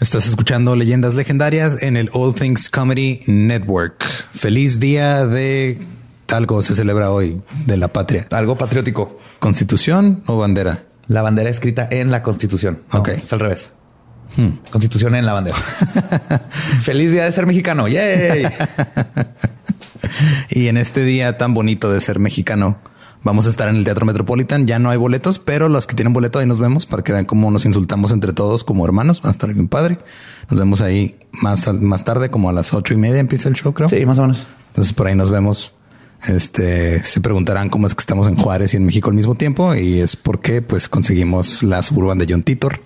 Estás escuchando Leyendas Legendarias en el All Things Comedy Network. Feliz día de algo se celebra hoy de la patria. Algo patriótico. ¿Constitución o bandera? La bandera escrita en la Constitución. ok. Es al revés. Hmm. Constitución en la bandera. Feliz día de ser mexicano. Yay. y en este día tan bonito de ser mexicano, Vamos a estar en el Teatro Metropolitan. Ya no hay boletos, pero los que tienen boleto ahí nos vemos para que vean cómo nos insultamos entre todos como hermanos. Va a estar bien padre. Nos vemos ahí más, más tarde, como a las ocho y media empieza el show, creo. Sí, más o menos. Entonces por ahí nos vemos. Este se preguntarán cómo es que estamos en Juárez y en México al mismo tiempo. Y es porque pues conseguimos la suburban de John Titor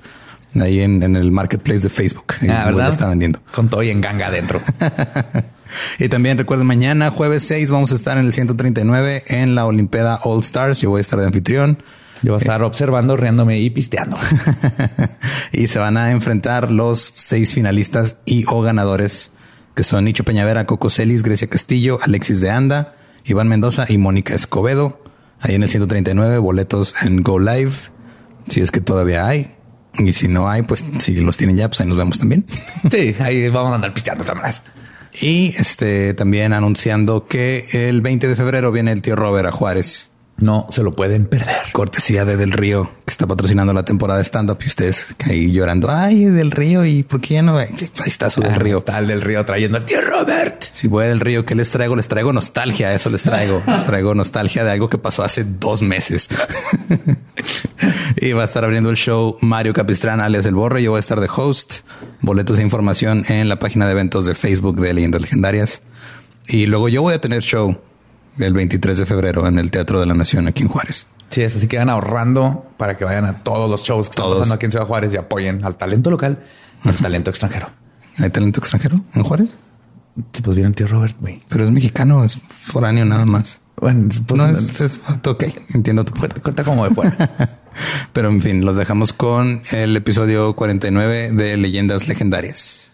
ahí en, el marketplace de Facebook. Ah, ¿verdad? está vendiendo. Con todo y en ganga adentro. y también recuerden, mañana, jueves 6, vamos a estar en el 139 en la Olimpiada All Stars. Yo voy a estar de anfitrión. Yo voy a estar observando, riéndome y pisteando. y se van a enfrentar los seis finalistas y o ganadores, que son Nicho Peñavera, Coco Celis, Grecia Castillo, Alexis de Anda, Iván Mendoza y Mónica Escobedo. Ahí en el 139, boletos en Go Live, si es que todavía hay. Y si no hay, pues si los tienen ya, pues ahí nos vemos también. Sí, ahí vamos a andar pisteando más. Y este también anunciando que el 20 de febrero viene el tío Robert a Juárez. No se lo pueden perder. Cortesía de Del Río, que está patrocinando la temporada de stand-up y ustedes ahí llorando. Ay, Del Río, ¿y por qué ya no? Ahí está su Del ah, Río. Tal Del Río trayendo al tío Robert. Si voy Del Río, ¿qué les traigo? Les traigo nostalgia. Eso les traigo. les traigo nostalgia de algo que pasó hace dos meses. y va a estar abriendo el show Mario Capistrán, alias El Borre. Yo voy a estar de host. Boletos e información en la página de eventos de Facebook de Leyendas Legendarias. Y luego yo voy a tener show el 23 de febrero en el Teatro de la Nación aquí en Juárez. Sí, es así que van ahorrando para que vayan a todos los shows que están pasando aquí en Ciudad Juárez y apoyen al talento local y al talento extranjero. ¿Hay talento extranjero en Juárez? Sí, pues viene el tío Robert, güey. Pero es mexicano, es foráneo nada más. Bueno, pues no es, ok, entiendo tu punto. Cuenta como de fuera. Pero en fin, los dejamos con el episodio 49 de Leyendas Legendarias.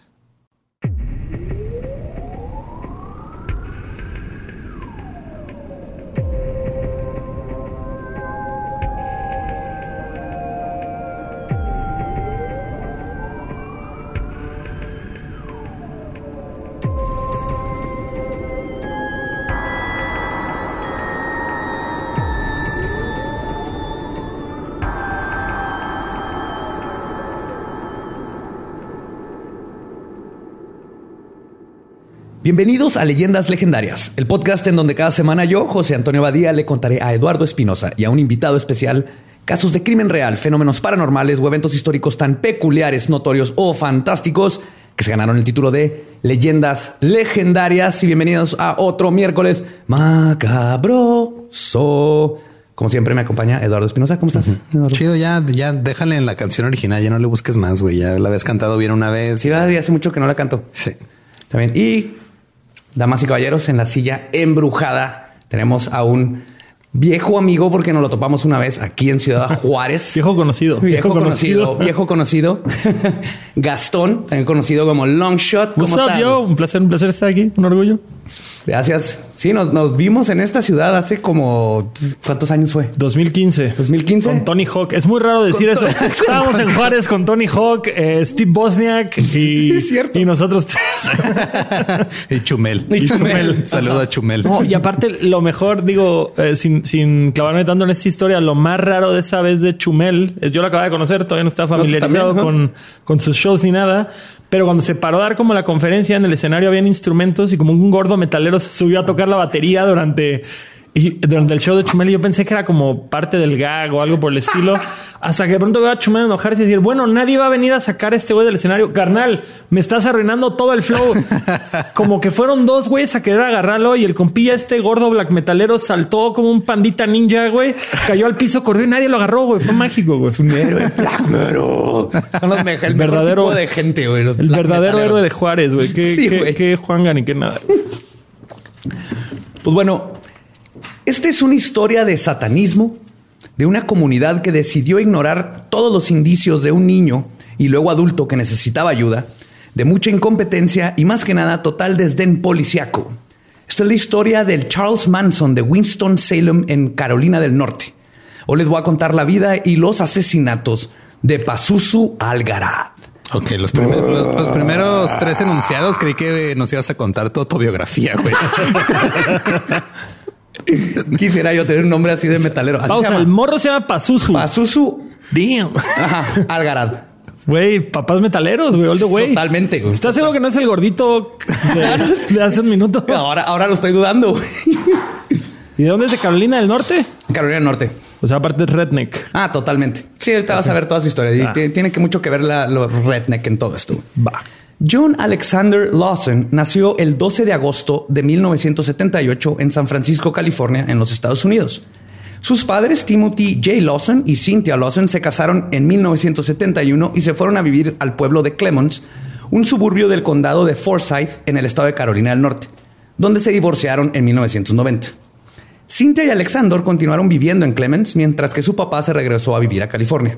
Bienvenidos a Leyendas Legendarias, el podcast en donde cada semana yo, José Antonio Badía, le contaré a Eduardo Espinosa y a un invitado especial casos de crimen real, fenómenos paranormales o eventos históricos tan peculiares, notorios o fantásticos que se ganaron el título de Leyendas Legendarias. Y bienvenidos a otro miércoles macabroso. Como siempre me acompaña Eduardo Espinosa. ¿Cómo estás? Chido, ya, ya déjale en la canción original, ya no le busques más, güey. Ya la habías cantado bien una vez. Sí, hace mucho que no la canto. Sí. También. Y damas y caballeros, en la silla embrujada tenemos a un viejo amigo porque nos lo topamos una vez aquí en Ciudad Juárez. viejo conocido. Viejo, conocido, Viejo conocido. Gastón, también conocido como Longshot. ¿Cómo estás? Un placer, un placer estar aquí. Un orgullo. Gracias. Sí, nos, nos vimos en esta ciudad hace como... ¿Cuántos años fue? 2015. 2015. Con Tony Hawk. Es muy raro decir eso. Estábamos en Juárez con Tony Hawk, eh, Steve Bosniak y, y nosotros tres. y Chumel. Y Chumel. Saludo a Chumel. y aparte, lo mejor, digo, eh, sin, sin clavarme tanto en esta historia, lo más raro de esa vez de Chumel, es yo lo acabo de conocer, todavía no estaba familiarizado con, con sus shows ni nada, pero cuando se paró a dar como la conferencia en el escenario habían instrumentos y como un gordo metalero se subió a tocar la batería durante y durante el show de Chumel yo pensé que era como parte del gag o algo por el estilo. Hasta que de pronto veo a Chumel enojarse y decir, bueno, nadie va a venir a sacar a este güey del escenario. Carnal, me estás arruinando todo el flow. como que fueron dos güeyes a querer agarrarlo y el compilla este gordo black metalero saltó como un pandita ninja, güey. Cayó al piso, corrió y nadie lo agarró, güey. Fue mágico, güey. Es un héroe black metal. Son los el verdadero tipo de gente, güey. El verdadero héroe de Juárez, güey. Qué, sí, qué, qué Juanga ni qué nada. Pues bueno, esta es una historia de satanismo, de una comunidad que decidió ignorar todos los indicios de un niño y luego adulto que necesitaba ayuda, de mucha incompetencia y más que nada total desdén policiaco. Esta es la historia del Charles Manson de Winston-Salem en Carolina del Norte. Hoy les voy a contar la vida y los asesinatos de Pazuzu Algarad. Ok, los, primeros tres enunciados creí que nos ibas a contar tu autobiografía, güey. Quisiera yo tener un nombre así de metalero. Pausa, el morro se llama Pazuzu. Pazuzu. Damn. Ajá, Algarad. Güey, papás metaleros, güey, all the way. Totalmente, güey. ¿Estás seguro que no es el gordito de, hace un minuto? Ahora, ahora lo estoy dudando, güey. ¿Y de dónde es de Carolina del Norte? Carolina del Norte. O sea, aparte de redneck. Ah, totalmente. Sí, ahorita vas a ver toda su historia. Y ah. tiene que mucho que ver la, los redneck en todo esto. Va. John Alexander Lawson nació el 12 de agosto de 1978 en San Francisco, California, en los Estados Unidos. Sus padres, Timothy J. Lawson y Cynthia Lawson, se casaron en 1971 y se fueron a vivir al pueblo de Clemons, un suburbio del condado de Forsyth en el estado de Carolina del Norte, donde se divorciaron en 1990. Cynthia y Alexander continuaron viviendo en Clemens mientras que su papá se regresó a vivir a California.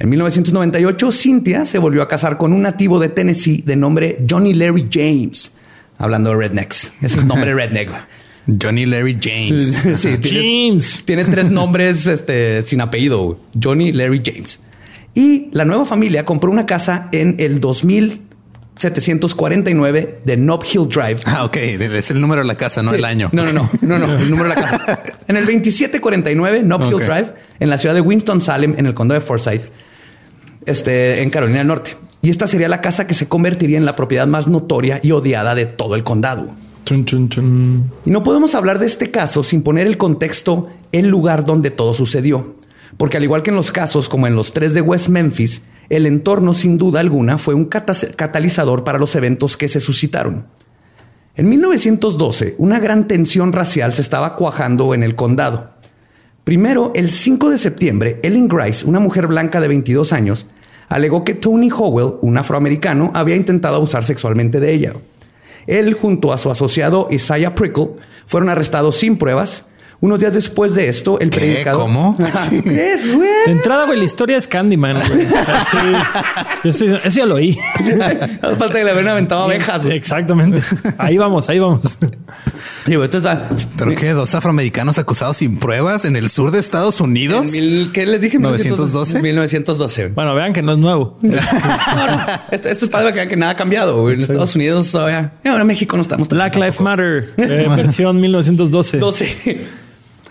En 1998, Cynthia se volvió a casar con un nativo de Tennessee de nombre Johnny Larry James. Hablando de rednecks. Ese es nombre redneck. Johnny Larry James. sí, James. Tiene, tres nombres este, sin apellido. Johnny Larry James. Y la nueva familia compró una casa en el 2749 de Nob Hill Drive. Ah, ok. Es el número de la casa, no el año. No, no, no, no, no, el número de la casa. En el 2749 Nob Hill Drive, en la ciudad de Winston-Salem, en el condado de Forsyth, este, en Carolina del Norte. Y esta sería la casa que se convertiría en la propiedad más notoria y odiada de todo el condado. Y no podemos hablar de este caso sin poner el contexto, el lugar donde todo sucedió. Porque al igual que en los casos como en los tres de West Memphis, el entorno sin duda alguna fue un catalizador para los eventos que se suscitaron. En 1912, una gran tensión racial se estaba cuajando en el condado. Primero, el 5 de septiembre, Ellen Grice, una mujer blanca de 22 años, alegó que Tony Howell, un afroamericano, había intentado abusar sexualmente de ella. Él, junto a su asociado Isaiah Prickle, fueron arrestados sin pruebas. Unos días después de esto, el predicador. ¿Cómo? ¿Qué es, güey? De entrada, güey, la historia es Candyman. eso ya lo oí. No falta que le hubieran aventado abejas. Exactamente. Ahí vamos, ahí vamos. Digo, esto está... ¿Pero qué? ¿Dos afroamericanos acusados sin pruebas en el sur de Estados Unidos? ¿Qué les dije? 1912. 1912. Bueno, vean que no es nuevo. Esto, es para que, que nada ha cambiado. En Estados Unidos todavía. Ahora en México no estamos. Black Lives Matter. Eh, versión 1912. 12.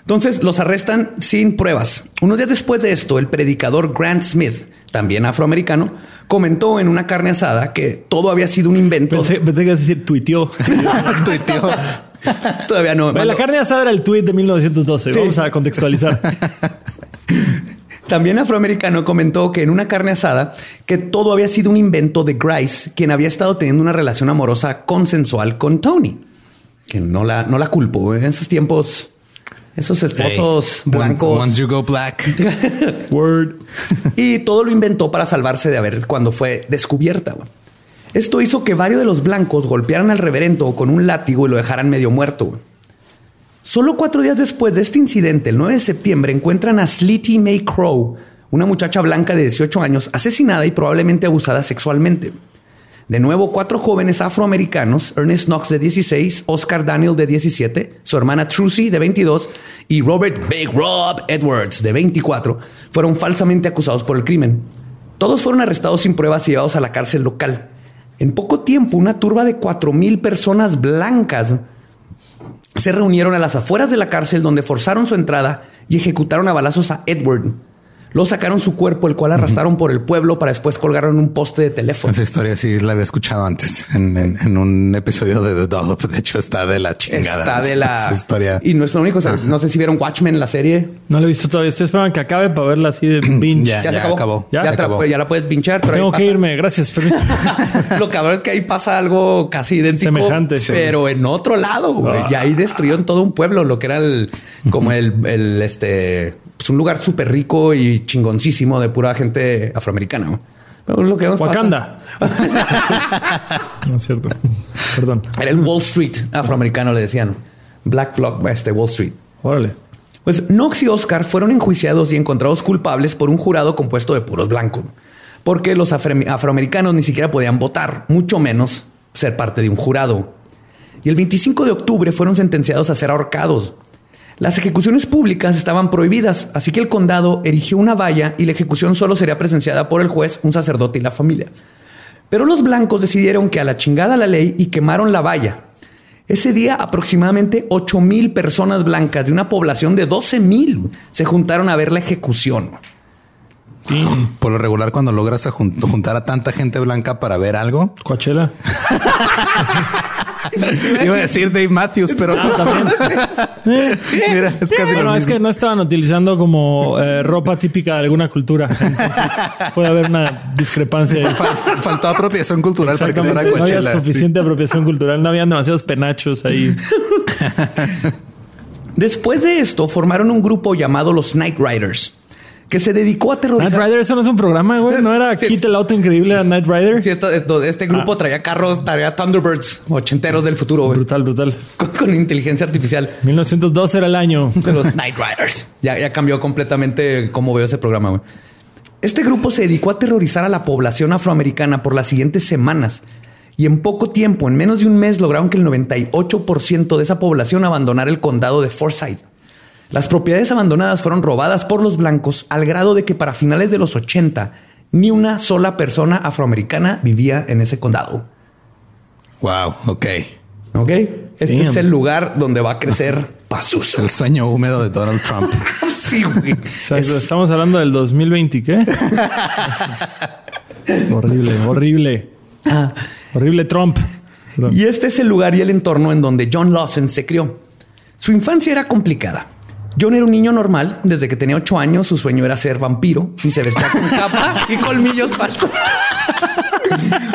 Entonces los arrestan sin pruebas. Unos días después de esto, el predicador Grant Smith, también afroamericano, comentó en una carne asada que todo había sido un invento. Pensé, que ibas a decir tuiteó. tuiteó. Todavía no. la carne asada era el tweet de 1912. Vamos a contextualizar. También afroamericano comentó que en una carne asada que todo había sido un invento de Grice, quien había estado teniendo una relación amorosa consensual con Tony. Que no la, no la culpo. En esos tiempos esos esposos blancos. Once you go black. Word. y todo lo inventó para salvarse de haber cuando fue descubierta. Esto hizo que varios de los blancos golpearan al reverendo con un látigo y lo dejaran medio muerto. Solo cuatro días después de este incidente, el 9 de septiembre, encuentran a Slitty May Crow, una muchacha blanca de 18 años, asesinada y probablemente abusada sexualmente. De nuevo, cuatro jóvenes afroamericanos, Ernest Knox de 16, Oscar Daniel de 17, su hermana Trucy de 22 y Robert Big Rob Edwards de 24, fueron falsamente acusados por el crimen. Todos fueron arrestados sin pruebas y llevados a la cárcel local. En poco tiempo, una turba de 4.000 personas blancas se reunieron a las afueras de la cárcel donde forzaron su entrada y ejecutaron a balazos a Edward, Luego sacaron su cuerpo, el cual arrastraron por el pueblo para después colgarlo en un poste de teléfono. Esa historia sí la había escuchado antes en, un episodio de The Dollop. De hecho, está de la chingada. Está de la historia. Y no es lo único. no sé si vieron Watchmen, la serie. No la he visto todavía. Estoy esperando que acabe para verla así de binge. ya, se acabó. Ya, ya, la puedes pinchar. Tengo que irme. Gracias. lo cabrón es que ahí pasa algo casi idéntico. Semejante. Pero en otro lado. Ah. Y ahí destruyeron todo un pueblo, lo que era el, como el, el este es un lugar súper rico y chingoncísimo de pura gente afroamericana. Pero lo que Wakanda. no es cierto. Perdón. Era el Wall Street afroamericano, le decían. Black Block, este Wall Street. Órale. Pues Knox y Oscar fueron enjuiciados y encontrados culpables por un jurado compuesto de puros blancos, porque los afroamericanos ni siquiera podían votar, mucho menos ser parte de un jurado. Y el 25 de octubre fueron sentenciados a ser ahorcados. Las ejecuciones públicas estaban prohibidas, así que el condado erigió una valla y la ejecución solo sería presenciada por el juez, un sacerdote y la familia. Pero los blancos decidieron que a la chingada la ley y quemaron la valla. Ese día aproximadamente 8 mil personas blancas de una población de 12 mil se juntaron a ver la ejecución. Por lo regular, cuando logras juntar a tanta gente blanca para ver algo. Coachella. Iba a decir Dave Matthews, pero ah, también. Mira, es casi bueno, es que no estaban utilizando como eh, ropa típica de alguna cultura. puede haber una discrepancia. faltó apropiación cultural para que No había suficiente apropiación cultural, no habían demasiados penachos ahí. Después de esto, formaron un grupo llamado los Night Riders que se dedicó a terrorizar. Night Rider, eso no es un programa, güey. No era Kit el auto increíble a Night Rider. Sí, este grupo ah. traía carros, traía Thunderbirds ochenteros del futuro, güey. Brutal, brutal. Con, inteligencia artificial. 1902 era el año de los Night Riders. Ya, ya cambió completamente cómo veo ese programa, güey. Este grupo se dedicó a aterrorizar a la población afroamericana por las siguientes semanas. Y en poco tiempo, en menos de un mes, lograron que el 98% de esa población abandonara el condado de Forsyth. Las propiedades abandonadas fueron robadas por los blancos al grado de que para finales de los 80 ni una sola persona afroamericana vivía en ese condado. Wow, ok. Ok. Este es el lugar donde va a crecer Pazuzu. El sueño húmedo de Donald Trump. sí, güey. Estamos hablando del 2020, ¿qué? horrible, horrible. Ah. Horrible Trump. Y este es el lugar y el entorno en donde John Lawson se crió. Su infancia era complicada. John era un niño normal. Desde que tenía ocho años, su sueño era ser vampiro y se vestía con capa y colmillos falsos.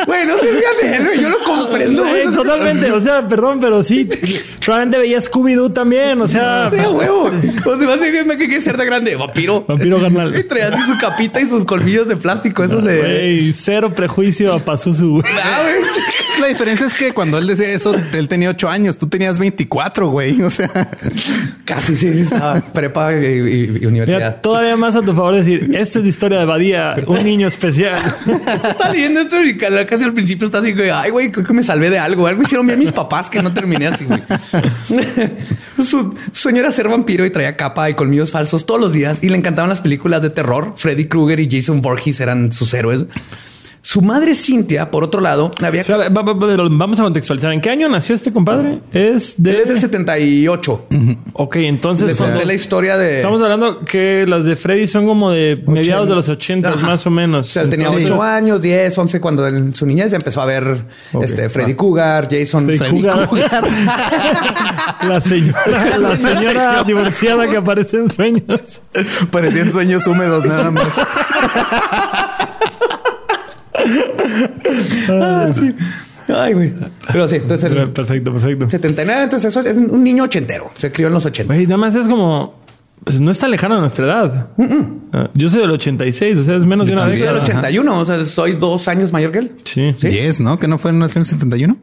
Bueno, de yo lo comprendo. totalmente. O sea, perdón, pero sí, probablemente veía Scooby-Doo también. O sea, huevo. O sea, más bien que quiere ser de grande. Vampiro. Vampiro carnal. Y traía su capita y sus colmillos de plástico. Eso se. cero prejuicio a Pazuzu. Ah, La diferencia es que cuando él decía eso, él tenía ocho años. Tú tenías 24, güey. O sea, casi sí. Estaba prepa y, universidad. todavía más a tu favor decir, esta es la historia de Badía, un niño especial. está leyendo esto casi al principio está así, güey, ay, güey, creo que me salvé de algo. Algo hicieron bien mis papás que no terminé así, güey. Su sueño era ser vampiro y traía capa y colmillos falsos todos los días y le encantaban las películas de terror. Freddy Krueger y Jason Voorhees eran sus héroes. Su madre Cintia, por otro lado, había... Vamos a contextualizar. ¿En qué año nació este compadre? Es de... del 78. Ok, entonces... de la historia de... Estamos hablando que las de Freddy son como de mediados de los 80 más o menos. O sea, tenía 8 años, 10, 11 cuando en su niñez ya empezó a ver este, Freddy Cougar, Jason... Freddy, Cougar. la señora, la señora divorciada que aparece en sueños. Parecían sueños húmedos nada más. ah, sí. Ay, güey. Pero sí, entonces. perfecto, perfecto. 79, entonces eso es un niño ochentero. Se crió en los 80. Güey, nada más es como. Pues no está lejano de nuestra edad. Ah, yo soy del 86, o sea, es menos de una vez. Yo soy del 81, o sea, soy dos años mayor que él. Sí. ¿Sí? 10, ¿no? ¿Que no fue nació en el 71?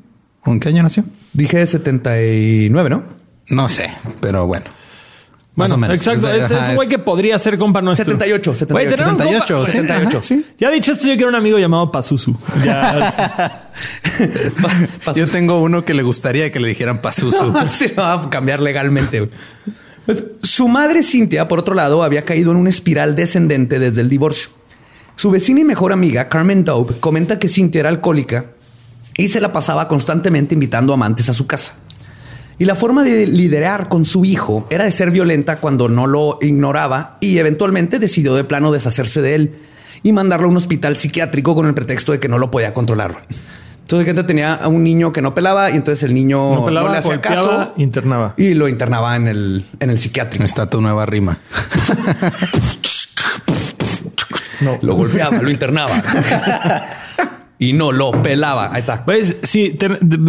¿O en qué año nació? Dije 79, ¿no? No sé, pero bueno. Más o menos. Exacto. Es, un güey que podría ser compa nuestro. 78. 78. 78, 78. ¿sí? Ya dicho esto, yo quiero un amigo llamado Pazuzu. yo tengo uno que le gustaría que le dijeran Pazuzu. Se va a cambiar legalmente. Pues, su madre Cintia, por otro lado, había caído en una espiral descendente desde el divorcio. Su vecina y mejor amiga, Carmen Daub, comenta que Cintia era alcohólica y se la pasaba constantemente invitando amantes a su casa. Y la forma de liderar con su hijo era de ser violenta cuando no lo ignoraba y eventualmente decidió de plano deshacerse de él y mandarlo a un hospital psiquiátrico con el pretexto de que no lo podía controlar. Entonces, gente tenía a un niño que no pelaba y entonces el niño no, le hacía caso. Internaba. Y lo internaba en el, en el psiquiátrico. Está tu nueva rima. no. Lo golpeaba, lo internaba. y no lo pelaba. Ahí está. Pues sí,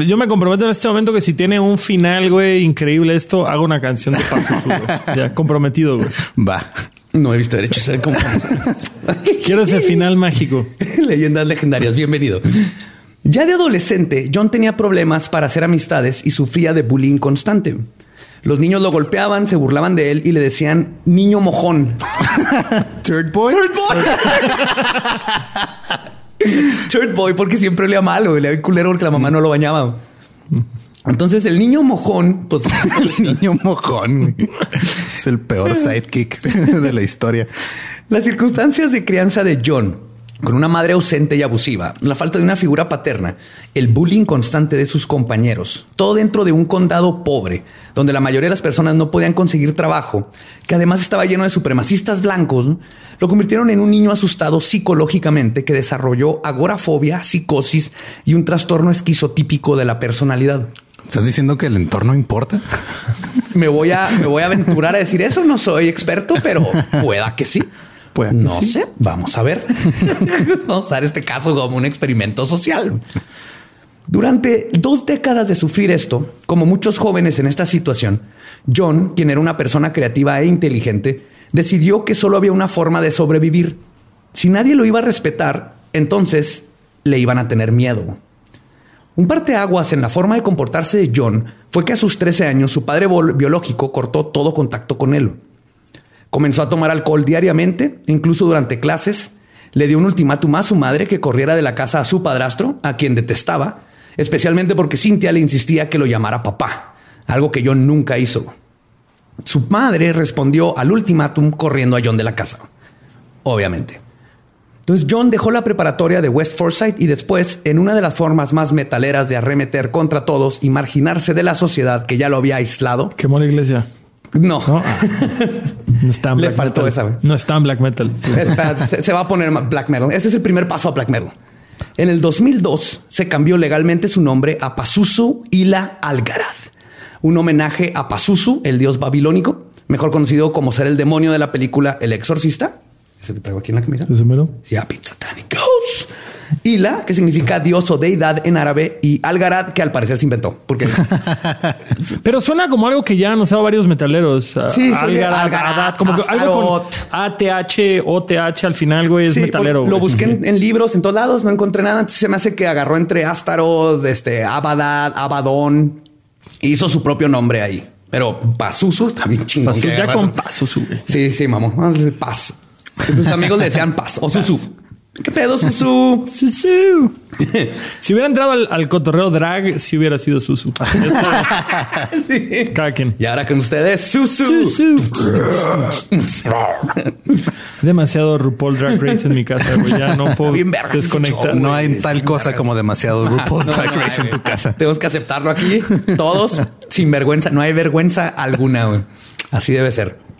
yo me comprometo en este momento que si tiene un final, güey, increíble esto, hago una canción de paso. ya comprometido, güey. Va. No he visto derechos. Cómo... Quiero ese final mágico. Leyendas legendarias. Bienvenido. Ya de adolescente, John tenía problemas para hacer amistades y sufría de bullying constante. Los niños lo golpeaban, se burlaban de él y le decían niño mojón. Third boy. Third boy. Third boy porque siempre olía malo, le había culero porque la mamá no lo bañaba. Entonces el niño mojón, pues el niño mojón es el peor sidekick de la historia. Las circunstancias de crianza de John Con una madre ausente y abusiva, la falta de una figura paterna, el bullying constante de sus compañeros, todo dentro de un condado pobre, donde la mayoría de las personas no podían conseguir trabajo, que además estaba lleno de supremacistas blancos, lo convirtieron en un niño asustado psicológicamente que desarrolló agorafobia, psicosis y un trastorno esquizotípico de la personalidad. ¿Estás diciendo que el entorno importa? Me voy a, me voy a aventurar a decir eso. No soy experto, pero pueda que sí. Pues no sé, vamos a ver. vamos a usar este caso como un experimento social. Durante dos décadas de sufrir esto, como muchos jóvenes en esta situación, John, quien era una persona creativa e inteligente, decidió que solo había una forma de sobrevivir. Si nadie lo iba a respetar, entonces le iban a tener miedo. Un parteaguas en la forma de comportarse de John fue que a sus 13 años su padre biológico cortó todo contacto con él. Comenzó a tomar alcohol diariamente, incluso durante clases. Le dio un ultimátum a su madre que corriera de la casa a su padrastro, a quien detestaba, especialmente porque Cynthia le insistía que lo llamara papá, algo que John nunca hizo. Su madre respondió al ultimátum corriendo a John de la casa, obviamente. Entonces John dejó la preparatoria de West Forsyth y después, en una de las formas más metaleras de arremeter contra todos y marginarse de la sociedad que ya lo había aislado. Quemó la iglesia. No. No, está en Le faltó esa. No está en black metal. se, va a poner black metal. Este es el primer paso a black metal. En el 2002 se cambió legalmente su nombre a Pazuzu Ila Algarad, un homenaje a Pazuzu, el dios babilónico, mejor conocido como ser el demonio de la película El Exorcista. Ese que traigo aquí en la camisa. ¿Ese mero? Sí, a Pizza Ila, que significa dios o deidad en árabe, y Algarad, que al parecer se inventó. Porque... Pero suena como algo que ya han usado varios metaleros. Sí, Algarad, como algo con ATH, OTH al final, güey, es metalero. Lo busqué en, libros, en todos lados, no encontré nada. Entonces se me hace que agarró entre Astaroth, este, Abadad, Abadón, e hizo su propio nombre ahí. Pero Pazuzu está bien chingón. ya con Pazuzu. Sí, sí, mamón. Paz. Tus amigos le decían Paz o Susu. ¿Qué pedo, Susu? Susu. si hubiera entrado al, cotorreo drag, si hubiera sido Susu. sí. Y ahora con ustedes, Susu. Susu. demasiado RuPaul Drag Race en mi casa, güey. Ya no puedo desconectar. no hay tal cosa como demasiado RuPaul Drag Race en tu casa. Tenemos que aceptarlo aquí. Todos sin vergüenza. No hay vergüenza alguna, güey. Así debe ser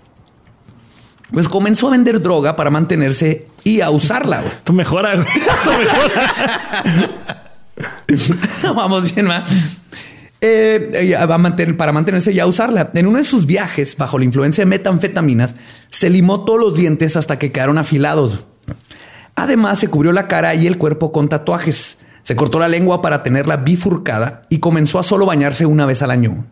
pues comenzó a vender droga para mantenerse y a usarla. Tú mejora, güey. Vamos bien, ma. Eh, va a mantener, para mantenerse y a usarla. En uno de sus viajes, bajo la influencia de metanfetaminas, se limó todos los dientes hasta que quedaron afilados. Además, se cubrió la cara y el cuerpo con tatuajes. Se cortó la lengua para tenerla bifurcada y comenzó a solo bañarse una vez al año.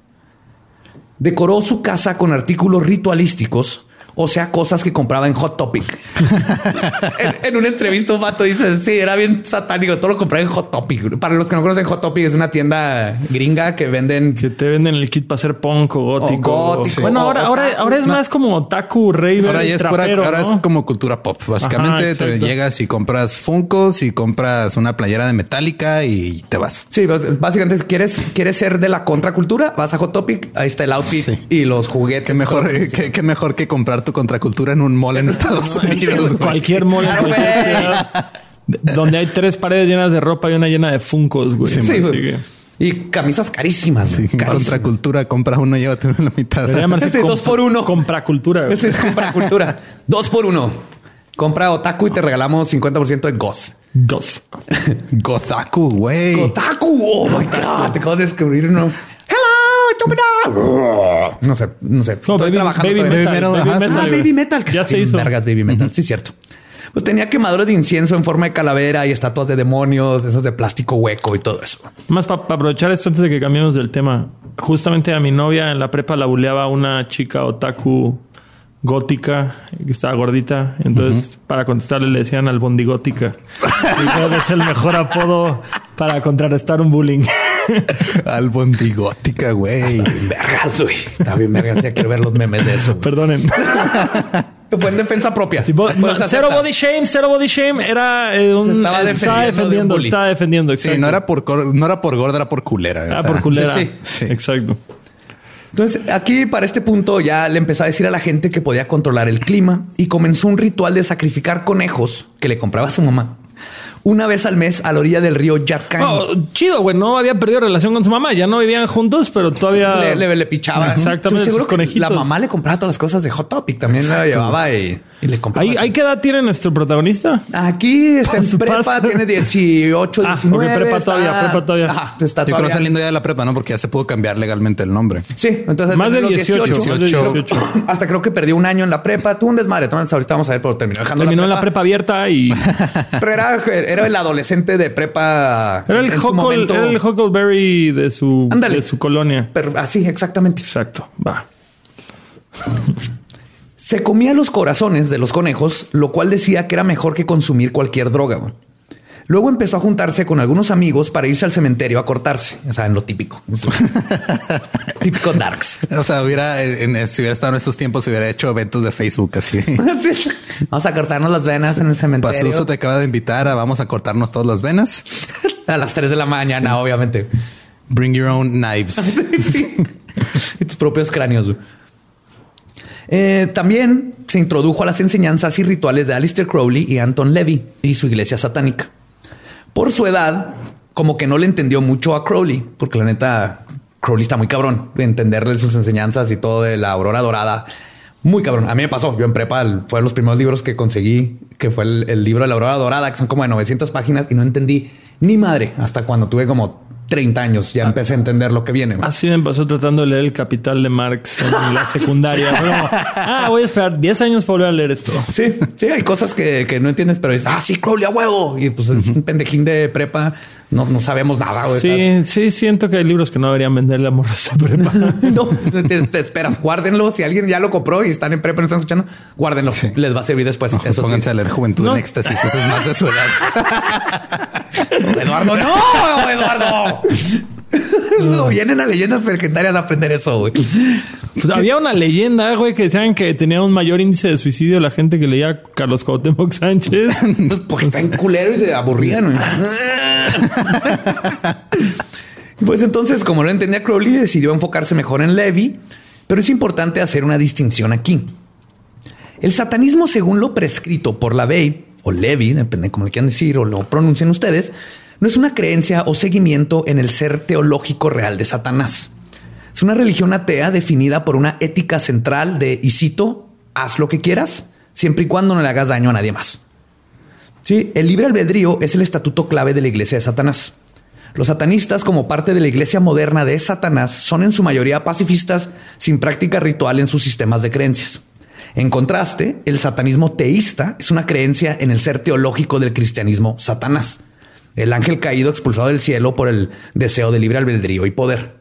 Decoró su casa con artículos ritualísticos o sea, cosas que compraba en Hot Topic. en, una entrevista un vato dice, sí, era bien satánico, todo lo compraba en Hot Topic. Para los que no conocen Hot Topic, es una tienda gringa que venden... Que te venden el kit para hacer punk o gótico. Bueno, ahora, ahora, ahora es más como taku, rave, Ahora, es, ahora es como cultura pop. Básicamente te llegas y compras Funkos y compras una playera de Metallica y te vas. Sí, básicamente quieres, quieres ser de la contracultura, vas a Hot Topic, ahí está el outfit y los juguetes. Qué mejor, qué mejor que comprar contracultura en un mall en Estados Unidos. Cualquier mall donde hay tres paredes llenas de ropa y una llena de funcos, güey. Y camisas carísimas. Contracultura, compra uno y llévate la mitad. Ese dos por uno. Compracultura. Ese es compracultura. dos por uno. Compra otaku y te regalamos 50% de goth. Goth. Gothaku, güey. Gothaku. Oh my God. Te acabo de descubrir uno. No sé, no sé. Estoy trabajando. Baby metal, baby, metal, ah, baby metal. ya se hizo. Vergas, baby metal. Sí, cierto. Pues tenía quemadores de incienso en forma de calavera y estatuas de demonios, esas de plástico hueco y todo eso. Más para aprovechar esto antes de que cambiemos del tema. Justamente a mi novia en la prepa la buleaba una chica otaku gótica, que estaba gordita. Entonces, para contestarle le decían albondigótica. y es el mejor apodo para contrarrestar un bullying. albondigótica, güey. Está bien vergas, güey. Está bien vergas. Ya quiero ver los memes de eso. Perdonen. Fue en defensa propia. cero body shame, cero body shame. Era eh, un, estaba, defendiendo, estaba defendiendo. Sí, no era por no era por gorda, era por culera. Era por culera. Sí, sí. Exacto. Entonces, aquí para este punto ya le empezó a decir a la gente que podía controlar el clima y comenzó un ritual de sacrificar conejos que le compraba a su mamá una vez al mes a la orilla del río Yatkan. Oh, chido, güey. No había perdido relación con su mamá. Ya no vivían juntos, pero todavía le, le, pichaba. Exactamente. Seguro la mamá le compraba todas las cosas de Hot Topic. También la llevaba y, le compraba. ¿Ahí, qué edad tiene nuestro protagonista? Aquí está en prepa, tiene 18, 19. Ah, prepa todavía, prepa todavía. Ajá, está Yo creo saliendo ya de la prepa, ¿no? Porque ya se pudo cambiar legalmente el nombre. Sí, entonces más de 18, 18. Hasta creo que perdió un año en la prepa. Tuvo un desmadre. Entonces ahorita vamos a ver, pero terminó dejando Terminó en la prepa abierta y. pero era, era el adolescente de prepa. Era el, Huckleberry de su, de su colonia. Pero así, exactamente. Exacto. Va. Se comía los corazones de los conejos, lo cual decía que era mejor que consumir cualquier droga. Luego empezó a juntarse con algunos amigos para irse al cementerio a cortarse. O sea, en lo típico. típico darks. O sea, hubiera, en, si hubiera estado en estos tiempos, se hubiera hecho eventos de Facebook así. Vamos a cortarnos las venas en el cementerio. Pasuso te acaba de invitar a vamos a cortarnos todas las venas. a las 3 de la mañana, obviamente. Bring your own knives. y tus propios cráneos. Eh, también se introdujo a las enseñanzas y rituales de Alistair Crowley y Anton Levy y su iglesia satánica por su edad, como que no le entendió mucho a Crowley, porque la neta, Crowley está muy cabrón de entenderle sus enseñanzas y todo de la aurora dorada. Muy cabrón. A mí me pasó. Yo en prepa fue de los primeros libros que conseguí, que fue el, el libro de la aurora dorada, que son como de 900 páginas y no entendí ni madre hasta cuando tuve como 30 años ya empecé a entender lo que viene. Así me pasó tratando de leer el Capital de Marx en la secundaria. ah, voy a esperar 10 años para volver a leer esto. Sí, sí, hay cosas que, que no entiendes, pero es, ah, sí, Crowley a huevo. Y pues es un pendejín de prepa. No, no sabemos nada. sí, sí, siento que hay libros que no deberían venderle a morras de prepa. no, te, esperas, guárdenlo. Si alguien ya lo compró y están en prepa y no están escuchando, guárdenlo. Les va a servir después. Eso pónganse a leer Juventud en Éxtasis. Eso es más de su edad. Eduardo, no, Eduardo. no, vienen a leyendas legendarias a aprender eso, güey. Pues había una leyenda, güey, que decían que tenía un mayor índice de suicidio la gente que leía Carlos Cuauhtémoc Sánchez. Porque está en culero y se aburrían, güey. pues entonces, como no entendía Crowley, decidió enfocarse mejor en Levi, pero es importante hacer una distinción aquí. El satanismo, según lo prescrito por la Bey, o Levi, depende de cómo le quieran decir o lo pronuncien ustedes, no es una creencia o seguimiento en el ser teológico real de Satanás. Es una religión atea definida por una ética central de, y cito, haz lo que quieras, siempre y cuando no le hagas daño a nadie más. Sí, el libre albedrío es el estatuto clave de la iglesia de Satanás. Los satanistas, como parte de la iglesia moderna de Satanás, son en su mayoría pacifistas sin práctica ritual en sus sistemas de creencias. En contraste, el satanismo teísta es una creencia en el ser teológico del cristianismo Satanás, el ángel caído expulsado del cielo por el deseo de libre albedrío y poder.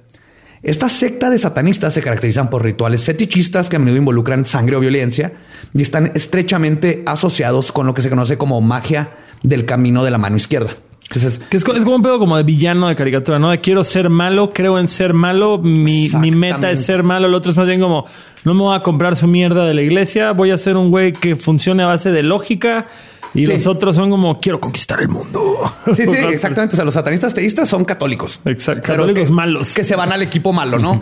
Esta secta de satanistas se caracterizan por rituales fetichistas que a menudo involucran sangre o violencia y están estrechamente asociados con lo que se conoce como magia del camino de la mano izquierda. Entonces, que es, como un pedo como de villano de caricatura, ¿no? De quiero ser malo, creo en ser malo, mi, mi meta es ser malo, el otro es más bien como, no me voy a comprar su mierda de la iglesia, voy a ser un güey que funcione a base de lógica. Y los otros son como quiero conquistar el mundo. Sí, sí, exactamente. O sea, los satanistas teístas son católicos. Exacto. Católicos malos. Que se van al equipo malo, ¿no?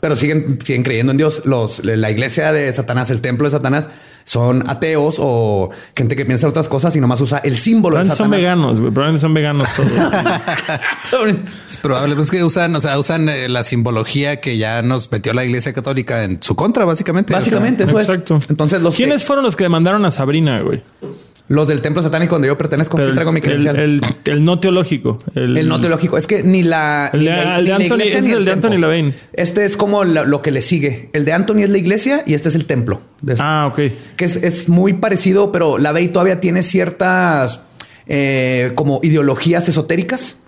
pero siguen, siguen creyendo en Dios. Los, la iglesia de Satanás, el templo de Satanás, son ateos o gente que piensa en otras cosas y nomás usa el símbolo de Satanás. Son veganos, Probablemente son veganos todos. es probable pues, que usan, o sea, usan eh, la simbología que ya nos metió la iglesia católica en su contra, básicamente. Básicamente, eso Exacto. Entonces, los ¿Quiénes fueron los que demandaron a Sabrina, güey? Los del templo satánico donde yo pertenezco, Pero traigo mi credencial. El, el, no teológico. El, no teológico. Es que ni la. El, de, Anthony, es el, de Anthony Levine. Este es como lo, que le sigue. El de Anthony es la iglesia y este es el templo. Ah, ok. Que es, es muy parecido, pero la Bey todavía tiene ciertas eh, como ideologías esotéricas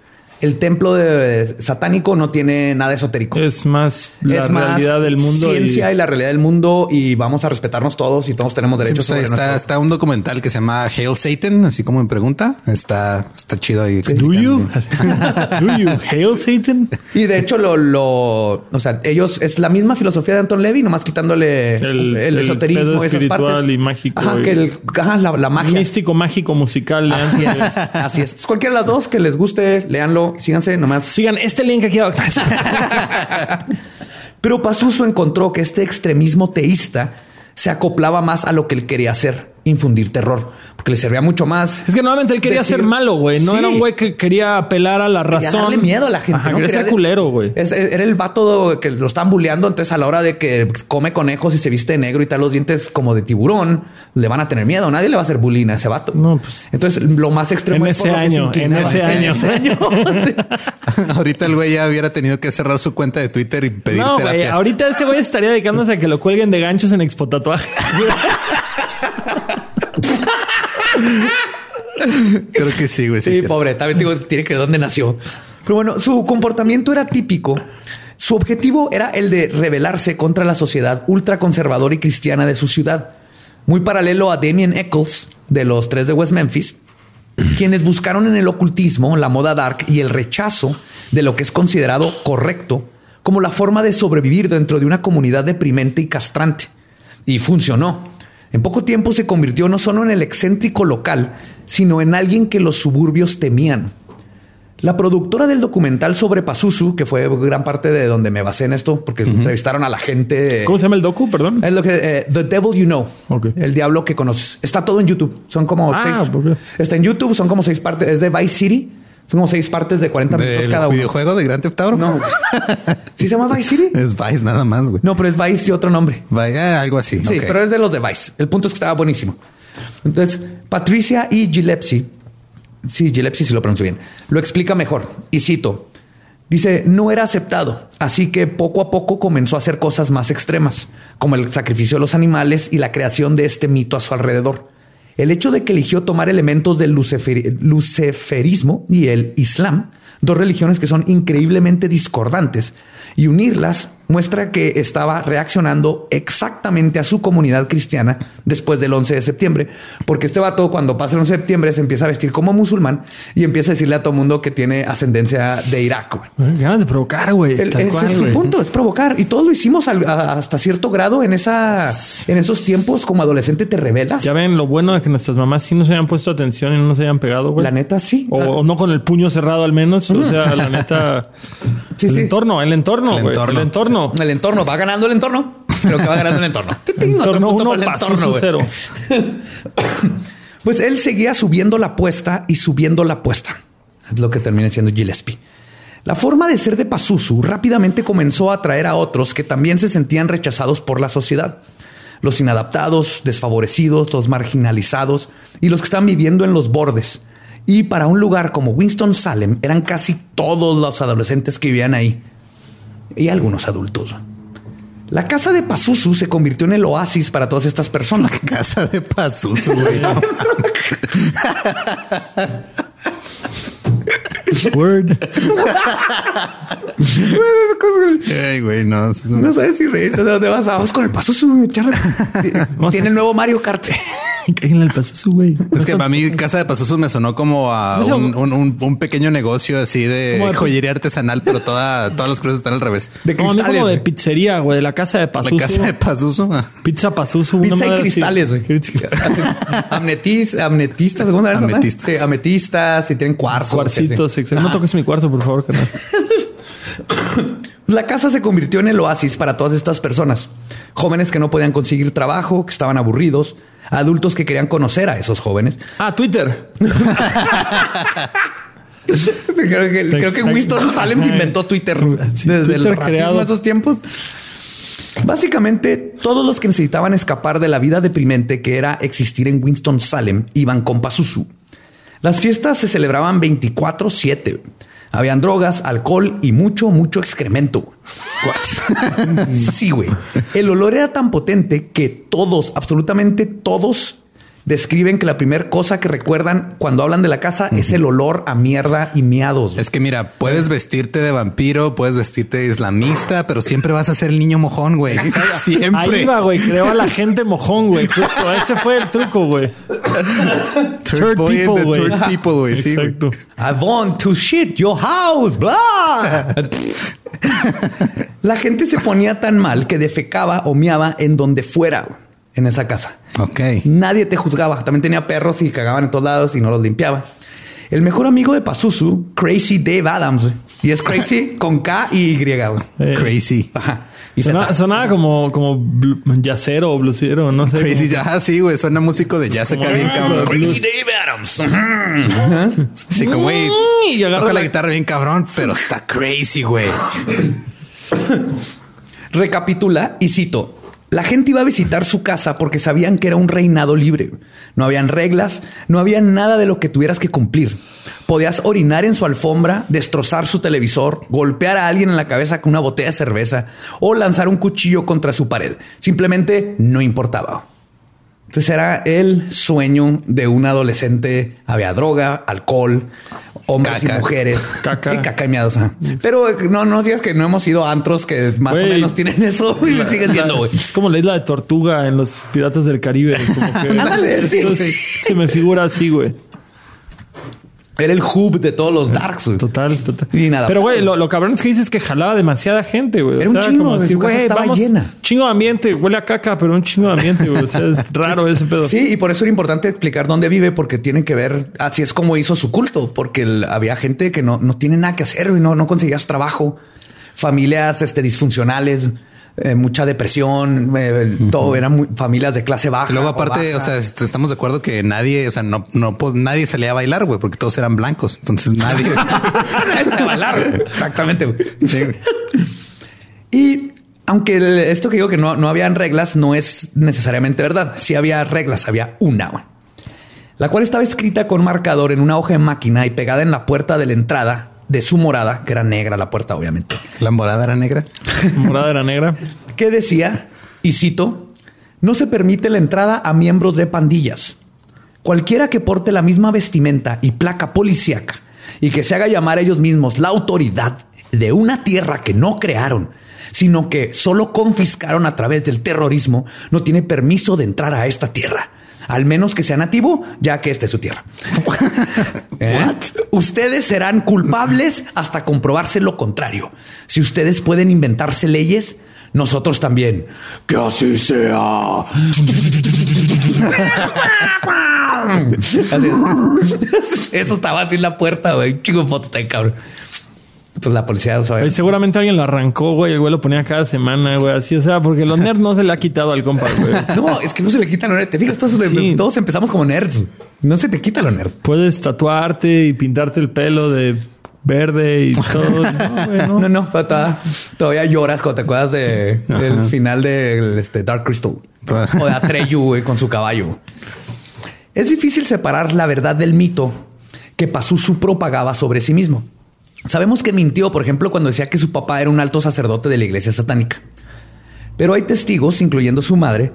el templo de, satánico no tiene nada esotérico. Es más la realidad del mundo. Ciencia y... la realidad del mundo y vamos a respetarnos todos y todos tenemos derechos. Pues, está, está, un documental que se llama Hail Satan, así como en pregunta. Está, está chido ahí. Do you? Do you hail Satan? Y de hecho lo, lo, o sea, ellos es la misma filosofía de Anton Levy, nomás quitándole el, esoterismo, esas partes. y mágico. Ajá, que el, la, magia. Místico, mágico, musical. Así es. así es. Cualquiera de las dos que les guste, síganse nomás. Sigan este link aquí abajo. Pero Pazuzu encontró que este extremismo teísta se acoplaba más a lo que él quería hacer, infundir terror, porque le servía mucho más. Es que normalmente él quería ser malo, güey. No era un güey que quería apelar a la razón. darle miedo a la gente. Ajá, Quería ser culero, güey. Era el vato que lo están bulleando. Entonces, a la hora de que come conejos y se viste de negro y tal, los dientes como de tiburón, le van a tener miedo. Nadie le va a hacer bullying a ese vato. No, pues. Entonces, lo más extremo en ese año, en ese año. En ese año. Ahorita el güey ya hubiera tenido que cerrar su cuenta de Twitter y pedir no, terapia. Ahorita ese güey estaría dedicándose a que lo cuelguen de ganchos en Expo Tatuaje. Creo que sí, güey. Sí, pobre. También digo, tiene que ver dónde nació. Pero bueno, su comportamiento era típico. Su objetivo era el de rebelarse contra la sociedad ultraconservadora y cristiana de su ciudad. Muy paralelo a Damien Eccles de los tres de West Memphis, quienes buscaron en el ocultismo, la moda dark y el rechazo de lo que es considerado correcto como la forma de sobrevivir dentro de una comunidad deprimente y castrante. Y funcionó. En poco tiempo se convirtió no solo en el excéntrico local, sino en alguien que los suburbios temían. La productora del documental sobre Pazuzu, que fue gran parte de donde me basé en esto, porque entrevistaron a la gente. ¿Cómo se llama el docu? Perdón. Es lo que eh, The Devil You Know. El diablo que conoces. Está todo en YouTube. Son como ah, seis. Está en YouTube. Son como seis partes. Es de Vice City. Son como seis partes de 40 minutos cada uno. videojuego de Grand Theft Auto? No. ¿Sí se llama Vice City? Es Vice nada más, güey. No, pero es Vice y otro nombre. Vice, algo así. Sí, pero es de los de Vice. El punto es que estaba buenísimo. Entonces, Patricia y Gillespie, sí, Gillespie sí lo pronuncio bien, lo explica mejor. Y cito, dice, no era aceptado, así que poco a poco comenzó a hacer cosas más extremas, como el sacrificio de los animales y la creación de este mito a su alrededor. El hecho de que eligió tomar elementos del luceferismo y el islam, dos religiones que son increíblemente discordantes, y unirlas muestra que estaba reaccionando exactamente a su comunidad cristiana después del 11 de septiembre, porque este vato cuando pasa el 11 de septiembre se empieza a vestir como musulmán y empieza a decirle a todo mundo que tiene ascendencia de Irak. Ganas de provocar, güey. Ese es su punto, es provocar. Y todos lo hicimos hasta cierto grado en esa, en esos tiempos como adolescente te revelas. Ya ven lo bueno de que nuestras mamás sí nos hayan puesto atención y no nos hayan pegado, güey. La neta sí. O, no con el puño cerrado al menos. O sea, la neta. el entorno, el entorno, güey. El entorno. El entorno. Va ganando el entorno. Pero que va ganando el entorno. entorno uno el entorno, cero. pues él seguía subiendo la apuesta y subiendo la apuesta. Es lo que termina siendo Gillespie. La forma de ser de Pazuzu rápidamente comenzó a atraer a otros que también se sentían rechazados por la sociedad. Los inadaptados, desfavorecidos, los marginalizados y los que están viviendo en los bordes. Y para un lugar como Winston Salem eran casi todos los adolescentes que vivían ahí y algunos adultos. La casa de Pazuzu se convirtió en el oasis para todas estas personas. La casa de Pazuzu, güey. Word. Ay, güey, no. No sabes si reírte. ¿De dónde vas? Vamos con el Pazuzu, Tiene el nuevo Mario Kart. el Pazuzu, güey. Es que para mí Casa de Pazuzu me sonó como a un, pequeño negocio así de joyería artesanal, pero toda, todas las cruces están al revés. De como, como de pizzería, güey, de la Casa de Pazuzu. La Casa de. Pizza Pazuzu. Pizza y cristales, güey. Amnetistas, amnetistas, ¿cómo sabes? Ametistas. Sí, ametistas y tienen cuarzos. Cuarcitos, No toques mi cuarzo, por favor, carnal. La casa se convirtió en el oasis para todas estas personas. Jóvenes que no podían conseguir trabajo, que estaban aburridos, adultos que querían conocer a esos jóvenes. Ah, Twitter. creo, que, Winston Salem se inventó Twitter desde el racismo esos tiempos. Básicamente, todos los que necesitaban escapar de la vida deprimente que era existir en Winston Salem iban con Pazuzu. Las fiestas se celebraban 24-7. Habían drogas, alcohol y mucho, mucho excremento. sí, güey. El olor era tan potente que todos, absolutamente todos, describen que la primera cosa que recuerdan cuando hablan de la casa es el olor a mierda y miados. Es que mira, puedes vestirte de vampiro, puedes vestirte de islamista, pero siempre vas a ser el niño mojón, güey. siempre. Ahí va, güey. Creo a la gente mojón, güey. Ese fue el truco, güey. Third people, güey. Third people, güey. Sí, Exacto. I want to shit your house, blah. la gente se ponía tan mal que defecaba o miaba en donde fuera en esa casa. Ok. Nadie te juzgaba. También tenía perros y cagaban en todos lados y no los limpiaba. el mejor amigo de Pazuzu, Crazy Dave Adams. Y es Crazy con K y Y. Eh, crazy. Y sonaba, como, como jazzero o bluesero, no sé. Crazy jazz, sí, güey. Suena músico de jazz acá bien cabrón. Crazy Dave Adams. Sí, como, güey, toca la guitarra bien cabrón, pero está crazy, güey. Recapitula y cito. La gente iba a visitar su casa porque sabían que era un reinado libre. No habían reglas, no había nada de lo que tuvieras que cumplir. Podías orinar en su alfombra, destrozar su televisor, golpear a alguien en la cabeza con una botella de cerveza o lanzar un cuchillo contra su pared. Simplemente no importaba. Entonces era el sueño de un adolescente. Había droga, alcohol, hombres y mujeres. Caca. Y caca y miados. Pero no, no digas que no hemos ido a antros que más o menos tienen eso y lo siguen viendo, güey. Es como la isla de Tortuga en los Piratas del Caribe. Como que se me figura así, güey. Era el hub de todos los darks, Total, total. Y nada. Pero, güey, lo, cabrón es que dices que jalaba demasiada gente, güey. Era un chingo, como decir, estaba llena. Chingo de ambiente, huele a caca, pero un chingo de ambiente, güey. O sea, es raro ese pedo. Sí, y por eso era importante explicar dónde vive, porque tiene que ver, así es como hizo su culto, porque había gente que no, no tiene nada que hacer, y no, no conseguías trabajo, familias este, disfuncionales. Eh, mucha depresión, eh, todo eran familias de clase baja. luego aparte, o, sea, estamos de acuerdo que nadie, o sea, no, no nadie salía a bailar, güey, porque todos eran blancos. Entonces nadie, a bailar. Exactamente. y aunque esto que digo que no, no habían reglas no es necesariamente verdad. Sí había reglas, había una, la cual estaba escrita con marcador en una hoja de máquina y pegada en la puerta de la entrada de su morada, que era negra la puerta, obviamente. ¿La morada era negra? La morada era negra. que decía, y cito, no se permite la entrada a miembros de pandillas. Cualquiera que porte la misma vestimenta y placa policíaca y que se haga llamar a ellos mismos la autoridad de una tierra que no crearon, sino que solo confiscaron a través del terrorismo, no tiene permiso de entrar a esta tierra al menos que sea nativo, ya que esta es su tierra. ¿Eh? Ustedes serán culpables hasta comprobarse lo contrario. Si ustedes pueden inventarse leyes, nosotros también. Que así sea. Eso estaba así en la puerta, güey. Chico foto, está cabrón. Pues la policía lo sabe. seguramente alguien lo arrancó, güey. El güey lo ponía cada semana, güey. Así, o sea, porque los nerds no se le ha quitado al compa, güey. no, es que no se le quitan los nerds. Te fijas, todos, empezamos como nerds. No se te quita lo nerd. Puedes tatuarte y pintarte el pelo de verde y todo. No, no, no, todavía, lloras cuando te acuerdas de, del final de este, Dark Crystal o de Atreyu güey, con su caballo. Es difícil separar la verdad del mito que Pazuzu propagaba sobre sí mismo. Sabemos que mintió, por ejemplo, cuando decía que su papá era un alto sacerdote de la iglesia satánica. Pero hay testigos, incluyendo su madre,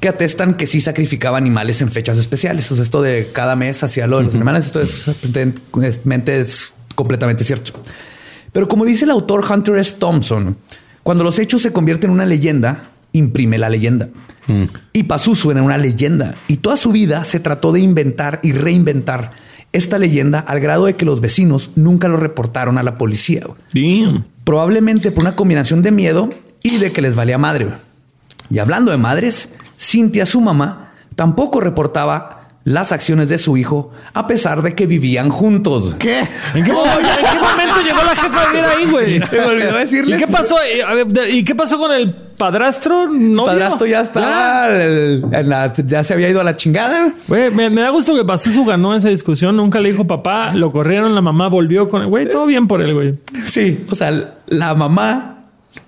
que atestan que sí sacrificaba animales en fechas especiales. O sea, esto de cada mes hacía lo de los animales, esto es, es completamente cierto. Pero como dice el autor Hunter S. Thompson, cuando los hechos se convierten en una leyenda, imprime la leyenda. Mm. Y Pazuzu era una leyenda. Y toda su vida se trató de inventar y reinventar esta leyenda al grado de que los vecinos nunca lo reportaron a la policía. Probablemente por una combinación de miedo y de que les valía madre. Y hablando de madres, Cintia, su mamá, tampoco reportaba las acciones de su hijo a pesar de que vivían juntos. ¿Qué? ¿En qué, momento llegó la jefa a vivir ahí, güey? Me olvidó decirle. ¿Y qué pasó? ¿Y qué pasó con el padrastro? El padrastro ya está. ya se había ido a la chingada. Güey, me, da gusto que pasó su ganó esa discusión. Nunca le dijo papá, lo corrieron, la mamá volvió con el güey. Todo bien por él, güey. Sí, o sea, la mamá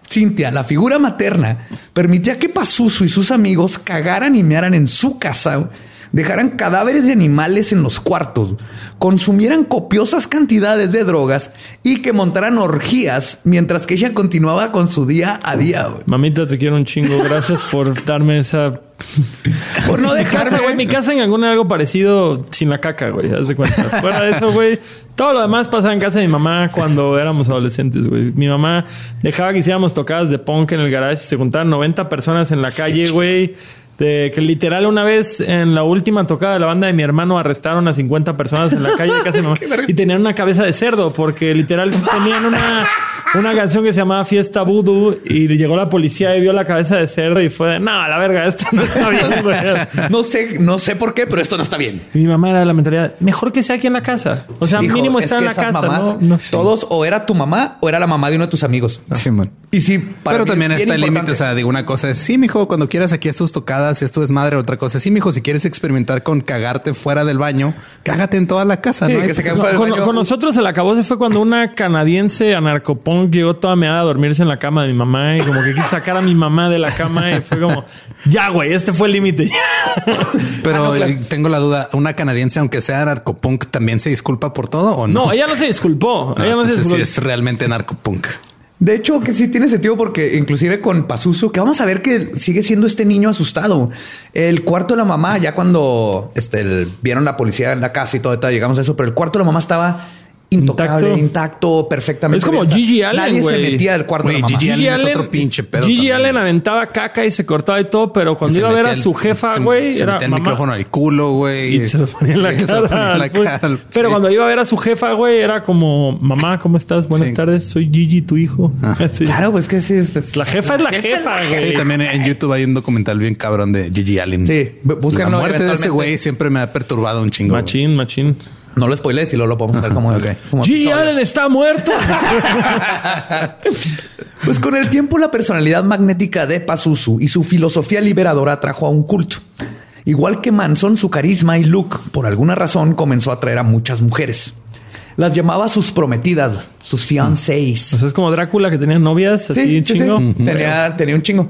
Cintia, la figura materna, permitía que Pazuzu y sus amigos cagaran y mearan en su casa dejaran cadáveres de animales en los cuartos, consumieran copiosas cantidades de drogas y que montaran orgías mientras que ella continuaba con su día a día. Mamita, te quiero un chingo. Gracias por darme esa por no dejarme. güey. Mi casa en algún algo parecido sin la caca, güey. Haz de cuenta. Fuera de eso, güey. Todo lo demás pasaba en casa de mi mamá cuando éramos adolescentes, güey. Mi mamá dejaba que hiciéramos tocadas de punk en el garage. Se juntaban 90 personas en la calle, güey. De que literal una vez en la última tocada de la banda de mi hermano arrestaron a 50 personas en la calle de casa y tenían una cabeza de cerdo porque literal tenían una una canción que se llamaba Fiesta Voodoo y llegó la policía y vio la cabeza de cerdo y fue de, no, la verga, esto no está bien. no sé, no sé por qué, pero esto no está bien. mi mamá era de la mentalidad, mejor que sea aquí en la casa. O sea, mínimo estar en la casa. Todos o era tu mamá o era la mamá de uno de tus amigos. Sí, man. Y sí, pero también está el límite. O sea, digo, una cosa es, sí, mijo, cuando quieras aquí tus tocadas, esto es madre. Otra cosa es, sí, mijo, si quieres experimentar con cagarte fuera del baño, cágate en toda la casa. ¿no? con, nosotros el acabó se fue cuando una canadiense anarcopunk llegó toda meada a dormirse en la cama de mi mamá y como que quise sacar a mi mamá de la cama y fue como, ya, güey, este fue el límite. pero ah, tengo la duda, una canadiense, aunque sea anarcopunk, también se disculpa por todo o no? No, ella no se disculpó. ella no se disculpó. Sí es realmente narcopunk. De hecho, que sí tiene sentido porque inclusive con Pazuzu, que vamos a ver que sigue siendo este niño asustado. El cuarto de la mamá, ya cuando este, vieron la policía en la casa y todo, llegamos a eso, pero el cuarto de la mamá estaba intocable, intacto, perfectamente. Es como Gigi Allen. Nadie se metía al cuarto de Gigi, Allen, es otro pinche pedo. Gigi Allen aventaba caca y se cortaba y todo, pero cuando iba a ver a su jefa, güey, se, era. metía el micrófono al culo, güey. Y se lo ponía en la cara. Pero cuando iba a ver a su jefa, güey, era como, mamá, ¿cómo estás? Buenas tardes, soy Gigi, tu hijo. Claro, pues que sí. La jefa es la jefa, güey. Sí, también en YouTube hay un documental bien cabrón de Gigi Allen. Sí, La muerte de ese güey siempre me ha perturbado un chingo. Machín, machín. No lo spoilees y luego lo podemos ver como, okay, G. Allen está muerto. pues con el tiempo la personalidad magnética de Pazuzu y su filosofía liberadora trajo a un culto. Igual que Manson, su carisma y look, por alguna razón, comenzó a atraer a muchas mujeres. Las llamaba sus prometidas, sus fiancés. es como Drácula que tenía novias, así chingo. Tenía, tenía un chingo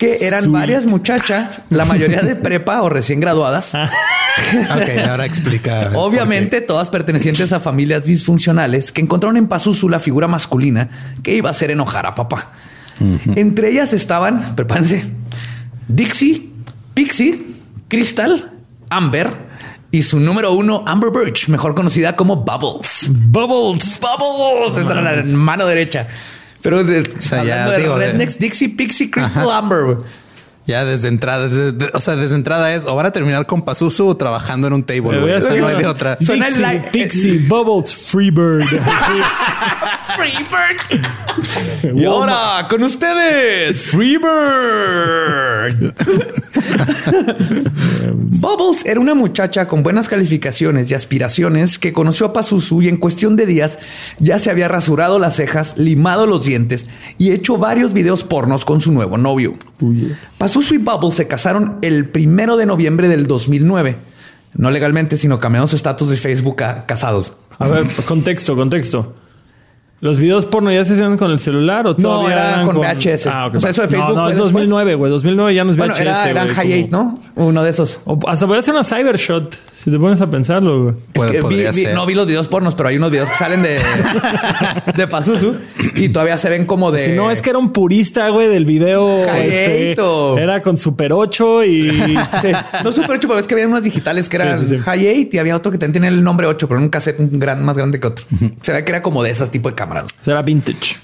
que eran varias muchachas, la mayoría de prepa o recién graduadas. Ah. ok, ahora explica. Obviamente, todas pertenecientes a familias disfuncionales que encontraron en Pazuzu la figura masculina que iba a hacer enojar a papá. Entre ellas estaban, prepárense, Dixie, Pixie, Crystal, Amber y su número uno, Amber Birch, mejor conocida como Bubbles. Bubbles. Bubbles. Esa era la mano derecha. Pero de, o sea, ya digo, Rednecks, Dixie, Pixie, Crystal Amber. Ya desde entrada, o sea, desde entrada es o van a terminar con Pazuzu trabajando en un table. no hay de otra. Dixie, Pixie, Bubbles, Freebird. Freebird. y ahora con ustedes, Freebird. Bubbles era una muchacha con buenas calificaciones y aspiraciones que conoció a Pazuzu y en cuestión de días ya se había rasurado las cejas, limado los dientes y hecho varios videos pornos con su nuevo novio. Pazuzu y Bubbles se casaron el primero de noviembre del 2009. No legalmente, sino cambiaron su estatus de Facebook a casados. A ver, contexto, contexto. ¿Los videos porno ya se hacían con el celular o No, era con, VHS. Ah, ok. O sea, eso de Facebook. No, no es 2009, güey. 2009 ya no es VHS. Bueno, era, era High 8, ¿no? Uno de esos. O hasta podría ser una Cybershot. Si te pones a pensarlo, güey. no vi los videos pornos, pero hay unos videos que salen de, de Pazuzu y todavía se ven como de. Si no, es que era un purista, güey, del video. Este, era con Super 8 y. no Super 8, pero es que había unas digitales que eran High 8 y había otro que también tenía el nombre 8, pero en un cassette un gran, más grande que otro. Se ve que era como de esas tipo de cámaras. Era vintage.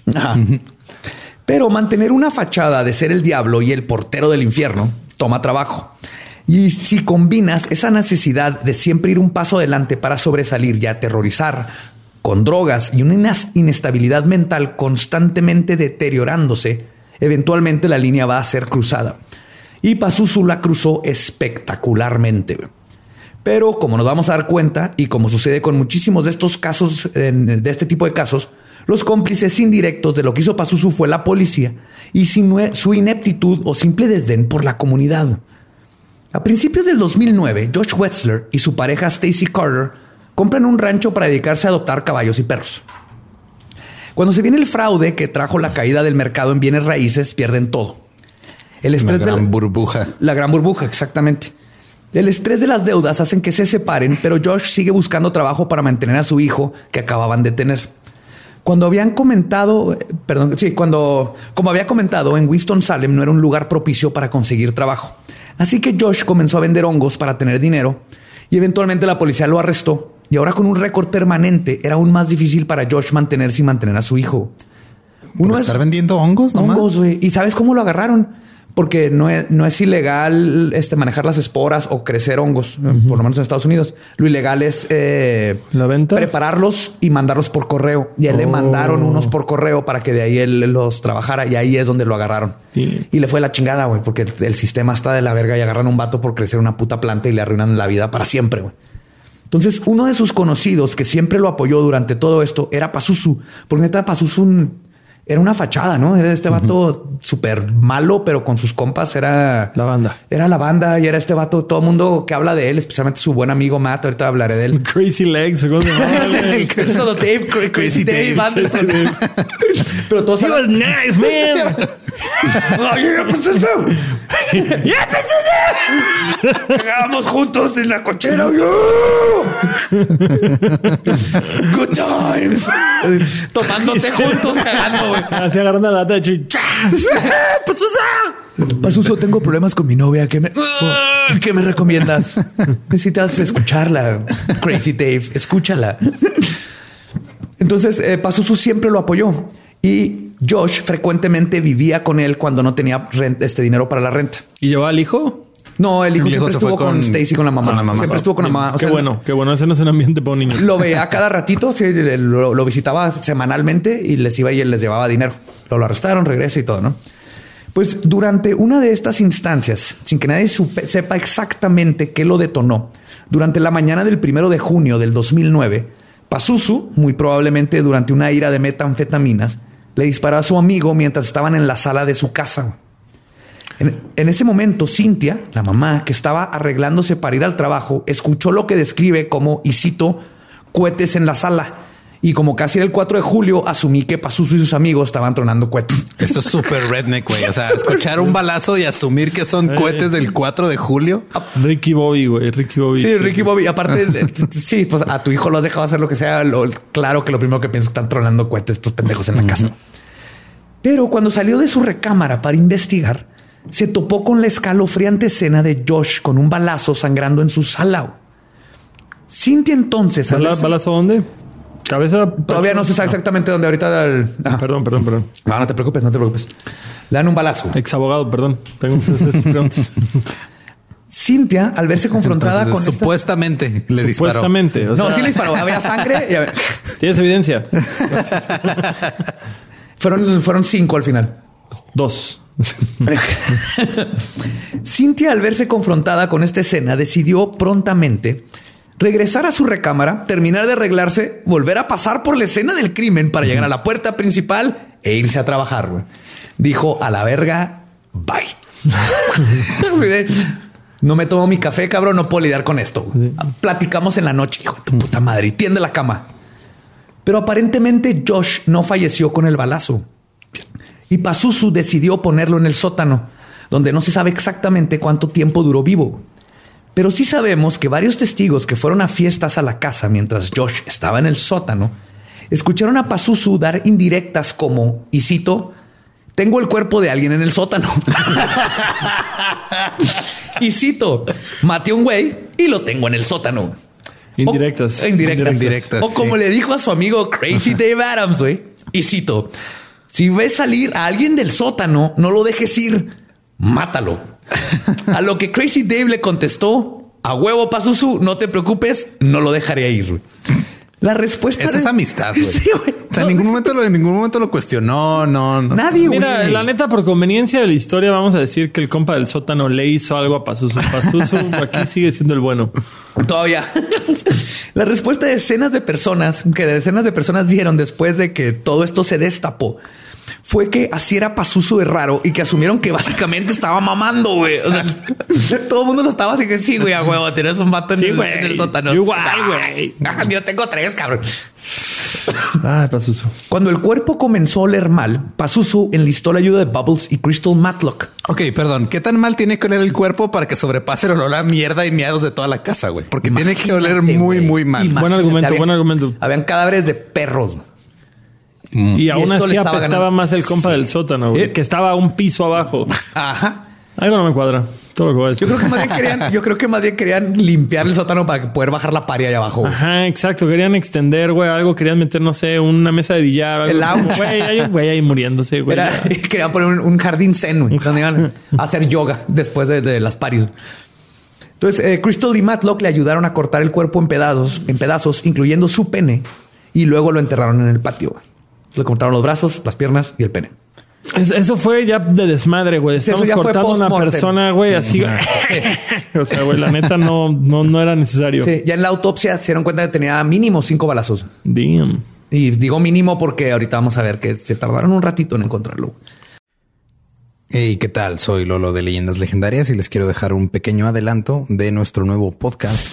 Pero mantener una fachada de ser el diablo y el portero del infierno toma trabajo. Y si combinas esa necesidad de siempre ir un paso adelante para sobresalir y aterrorizar con drogas y una inestabilidad mental constantemente deteriorándose, eventualmente la línea va a ser cruzada. Y Pazuzu la cruzó espectacularmente. Pero como nos vamos a dar cuenta, y como sucede con muchísimos de estos casos, de este tipo de casos, los cómplices indirectos de lo que hizo Pazuzu fue la policía y su ineptitud o simple desdén por la comunidad. A principios del 2009, Josh Wetzler y su pareja Stacy Carter compran un rancho para dedicarse a adoptar caballos y perros. Cuando se viene el fraude que trajo la caída del mercado en bienes raíces, pierden todo. El estrés la gran burbuja. La gran burbuja, exactamente. El estrés de las deudas hacen que se separen, pero Josh sigue buscando trabajo para mantener a su hijo que acababan de tener. Cuando habían comentado, perdón, sí, cuando, como había comentado, en Winston-Salem no era un lugar propicio para conseguir trabajo. Así que Josh comenzó a vender hongos para tener dinero y eventualmente la policía lo arrestó. Y ahora con un récord permanente era aún más difícil para Josh mantenerse y mantener a su hijo. Uno ¿Por estar vendiendo hongos, Hongos, güey. ¿Y sabes cómo lo agarraron? Porque no es, no es ilegal este, manejar las esporas o crecer hongos, por lo menos en Estados Unidos. Lo ilegal es eh, ¿La venta? prepararlos y mandarlos por correo. Y él le mandaron oh. unos por correo para que de ahí él los trabajara y ahí es donde lo agarraron. Y le fue la chingada, güey, porque el sistema está de la verga y agarran un vato por crecer una puta planta y le arruinan la vida para siempre, güey. Entonces, uno de sus conocidos que siempre lo apoyó durante todo esto era Pazuzu, porque neta Pazuzu era una fachada, ¿no? Era este vato súper malo, pero con sus compas era la banda. Era la banda y era este vato, todo el mundo que habla de él, especialmente su buen amigo Matt. Ahorita hablaré de él. Crazy Legs, ¿cómo se es eso, Dave, Crazy, Dave, Anderson. pero todos He was nice, man. ¡Ya pues pues eso! Juntos en la cochera. Good times. Tomándote juntos, cagando, Así agarrando la lata de chicha. Pasuso, tengo problemas con mi novia. ¿Qué me, ¿Qué me recomiendas? Necesitas escucharla. Crazy Dave, escúchala. Entonces, eh, Pasuso siempre lo apoyó y Josh frecuentemente vivía con él cuando no tenía este dinero para la renta. ¿Y llevaba al hijo? No, el hijo, siempre estuvo con, Stacy con la mamá. Siempre estuvo con la mamá. qué bueno, qué bueno. Ese no es un ambiente para un niño. Lo veía cada ratito, lo, visitaba semanalmente y les iba y él les llevaba dinero. Lo, arrestaron, regresa y todo, ¿no? Pues durante una de estas instancias, sin que nadie sepa exactamente qué lo detonó, durante la mañana del primero de junio del 2009, Pazuzu, muy probablemente durante una ira de metanfetaminas, le disparó a su amigo mientras estaban en la sala de su casa. En, ese momento, Cintia, la mamá, que estaba arreglándose para ir al trabajo, escuchó lo que describe como, y cito, cohetes en la sala. Y como casi era el 4 de julio, asumí que Pazuzu y sus amigos estaban tronando cohetes. Esto es súper redneck, güey. O sea, escuchar un balazo y asumir que son cohetes del 4 de julio. Ricky Bobby, güey. Ricky Bobby. Sí, Ricky Bobby. Aparte, sí, pues a tu hijo lo has dejado hacer lo que sea. claro que lo primero que piensas es que están tronando cohetes estos pendejos en la casa. Pero cuando salió de su recámara para investigar, se topó con la escalofriante escena de Josh con un balazo sangrando en su sala. Cintia entonces... ¿Balazo dónde? Cabeza. Todavía no se sabe exactamente dónde ahorita. Perdón, perdón, perdón. No, no te preocupes, no te preocupes. Le dan un balazo. Ex abogado, perdón. Tengo Cintia, al verse confrontada con supuestamente le disparó. Supuestamente. no, sí le disparó. Había sangre. Y ¿Tienes evidencia? fueron, fueron cinco al final. Dos. Cintia, al verse confrontada con esta escena, decidió prontamente regresar a su recámara, terminar de arreglarse, volver a pasar por la escena del crimen para llegar a la puerta principal e irse a trabajar. Dijo a la verga, bye. no me tomo mi café, cabrón, no puedo lidiar con esto. Platicamos en la noche, hijo de tu puta madre, y tiende la cama. Pero aparentemente Josh no falleció con el balazo. Y Pazuzu decidió ponerlo en el sótano, donde no se sabe exactamente cuánto tiempo duró vivo. Pero sí sabemos que varios testigos que fueron a fiestas a la casa mientras Josh estaba en el sótano, escucharon a Pazuzu dar indirectas como, y cito, tengo el cuerpo de alguien en el sótano. y cito, maté a un güey y lo tengo en el sótano. Indirectas. indirectas. indirectas. O como le dijo a su amigo Crazy Dave Adams, güey. Y cito, si ves salir a alguien del sótano, no lo dejes ir, mátalo. a lo que Crazy Dave le contestó, a huevo Pazuzu, no te preocupes, no lo dejaré ir. La respuesta es amistad. Sí, güey. O sea, en ningún momento lo, en ningún momento lo cuestionó. No, no. Nadie. Mira, la neta, por conveniencia de la historia, vamos a decir que el compa del sótano le hizo algo a Pazuzu. Pazuzu aquí sigue siendo el bueno. Todavía. la respuesta de decenas de personas que decenas de personas dieron después de que todo esto se destapó fue que así era Pazuzu de raro y que asumieron que básicamente estaba mamando, güey. O sea, todo el mundo lo estaba así que sí, güey, a huevo, tienes un vato en, el, sótano. Igual, güey. Yo tengo tres, cabrón. Ah, Pazuzu. Cuando el cuerpo comenzó a oler mal, Pazuzu enlistó la ayuda de Bubbles y Crystal Matlock. Ok, perdón. ¿Qué tan mal tiene que oler el cuerpo para que sobrepase el olor a mierda y miados de toda la casa, güey? Porque tiene que oler muy, muy mal. Buen argumento, buen argumento. Habían cadáveres de perros. Mm. Y, aún así apestaba más el compa del sótano, ¿Eh? que estaba un piso abajo. Ajá. Algo no me cuadra. Todo lo que Yo creo que más bien querían, yo creo que más bien querían limpiar el sótano para poder bajar la paria allá abajo. Ajá, exacto. Querían extender, güey, algo. Querían meter, no sé, una mesa de billar. Algo. El Güey, hay un güey ahí muriéndose, güey. querían poner un, jardín zen, güey, donde iban a hacer yoga después de, las paris. Entonces, eh, Crystal y Matlock le ayudaron a cortar el cuerpo en pedazos, en pedazos, incluyendo su pene, y luego lo enterraron en el patio. Le cortaron los brazos, las piernas y el pene. Eso fue ya de desmadre, güey. Estamos cortando a una persona, güey, así. o sea, güey, la neta no, no, no era necesario. Sí, ya en la autopsia se dieron cuenta que tenía mínimo cinco balazos. Damn. Y digo mínimo porque ahorita vamos a ver que se tardaron un ratito en encontrarlo. Hey, ¿qué tal? Soy Lolo de Leyendas Legendarias y les quiero dejar un pequeño adelanto de nuestro nuevo podcast.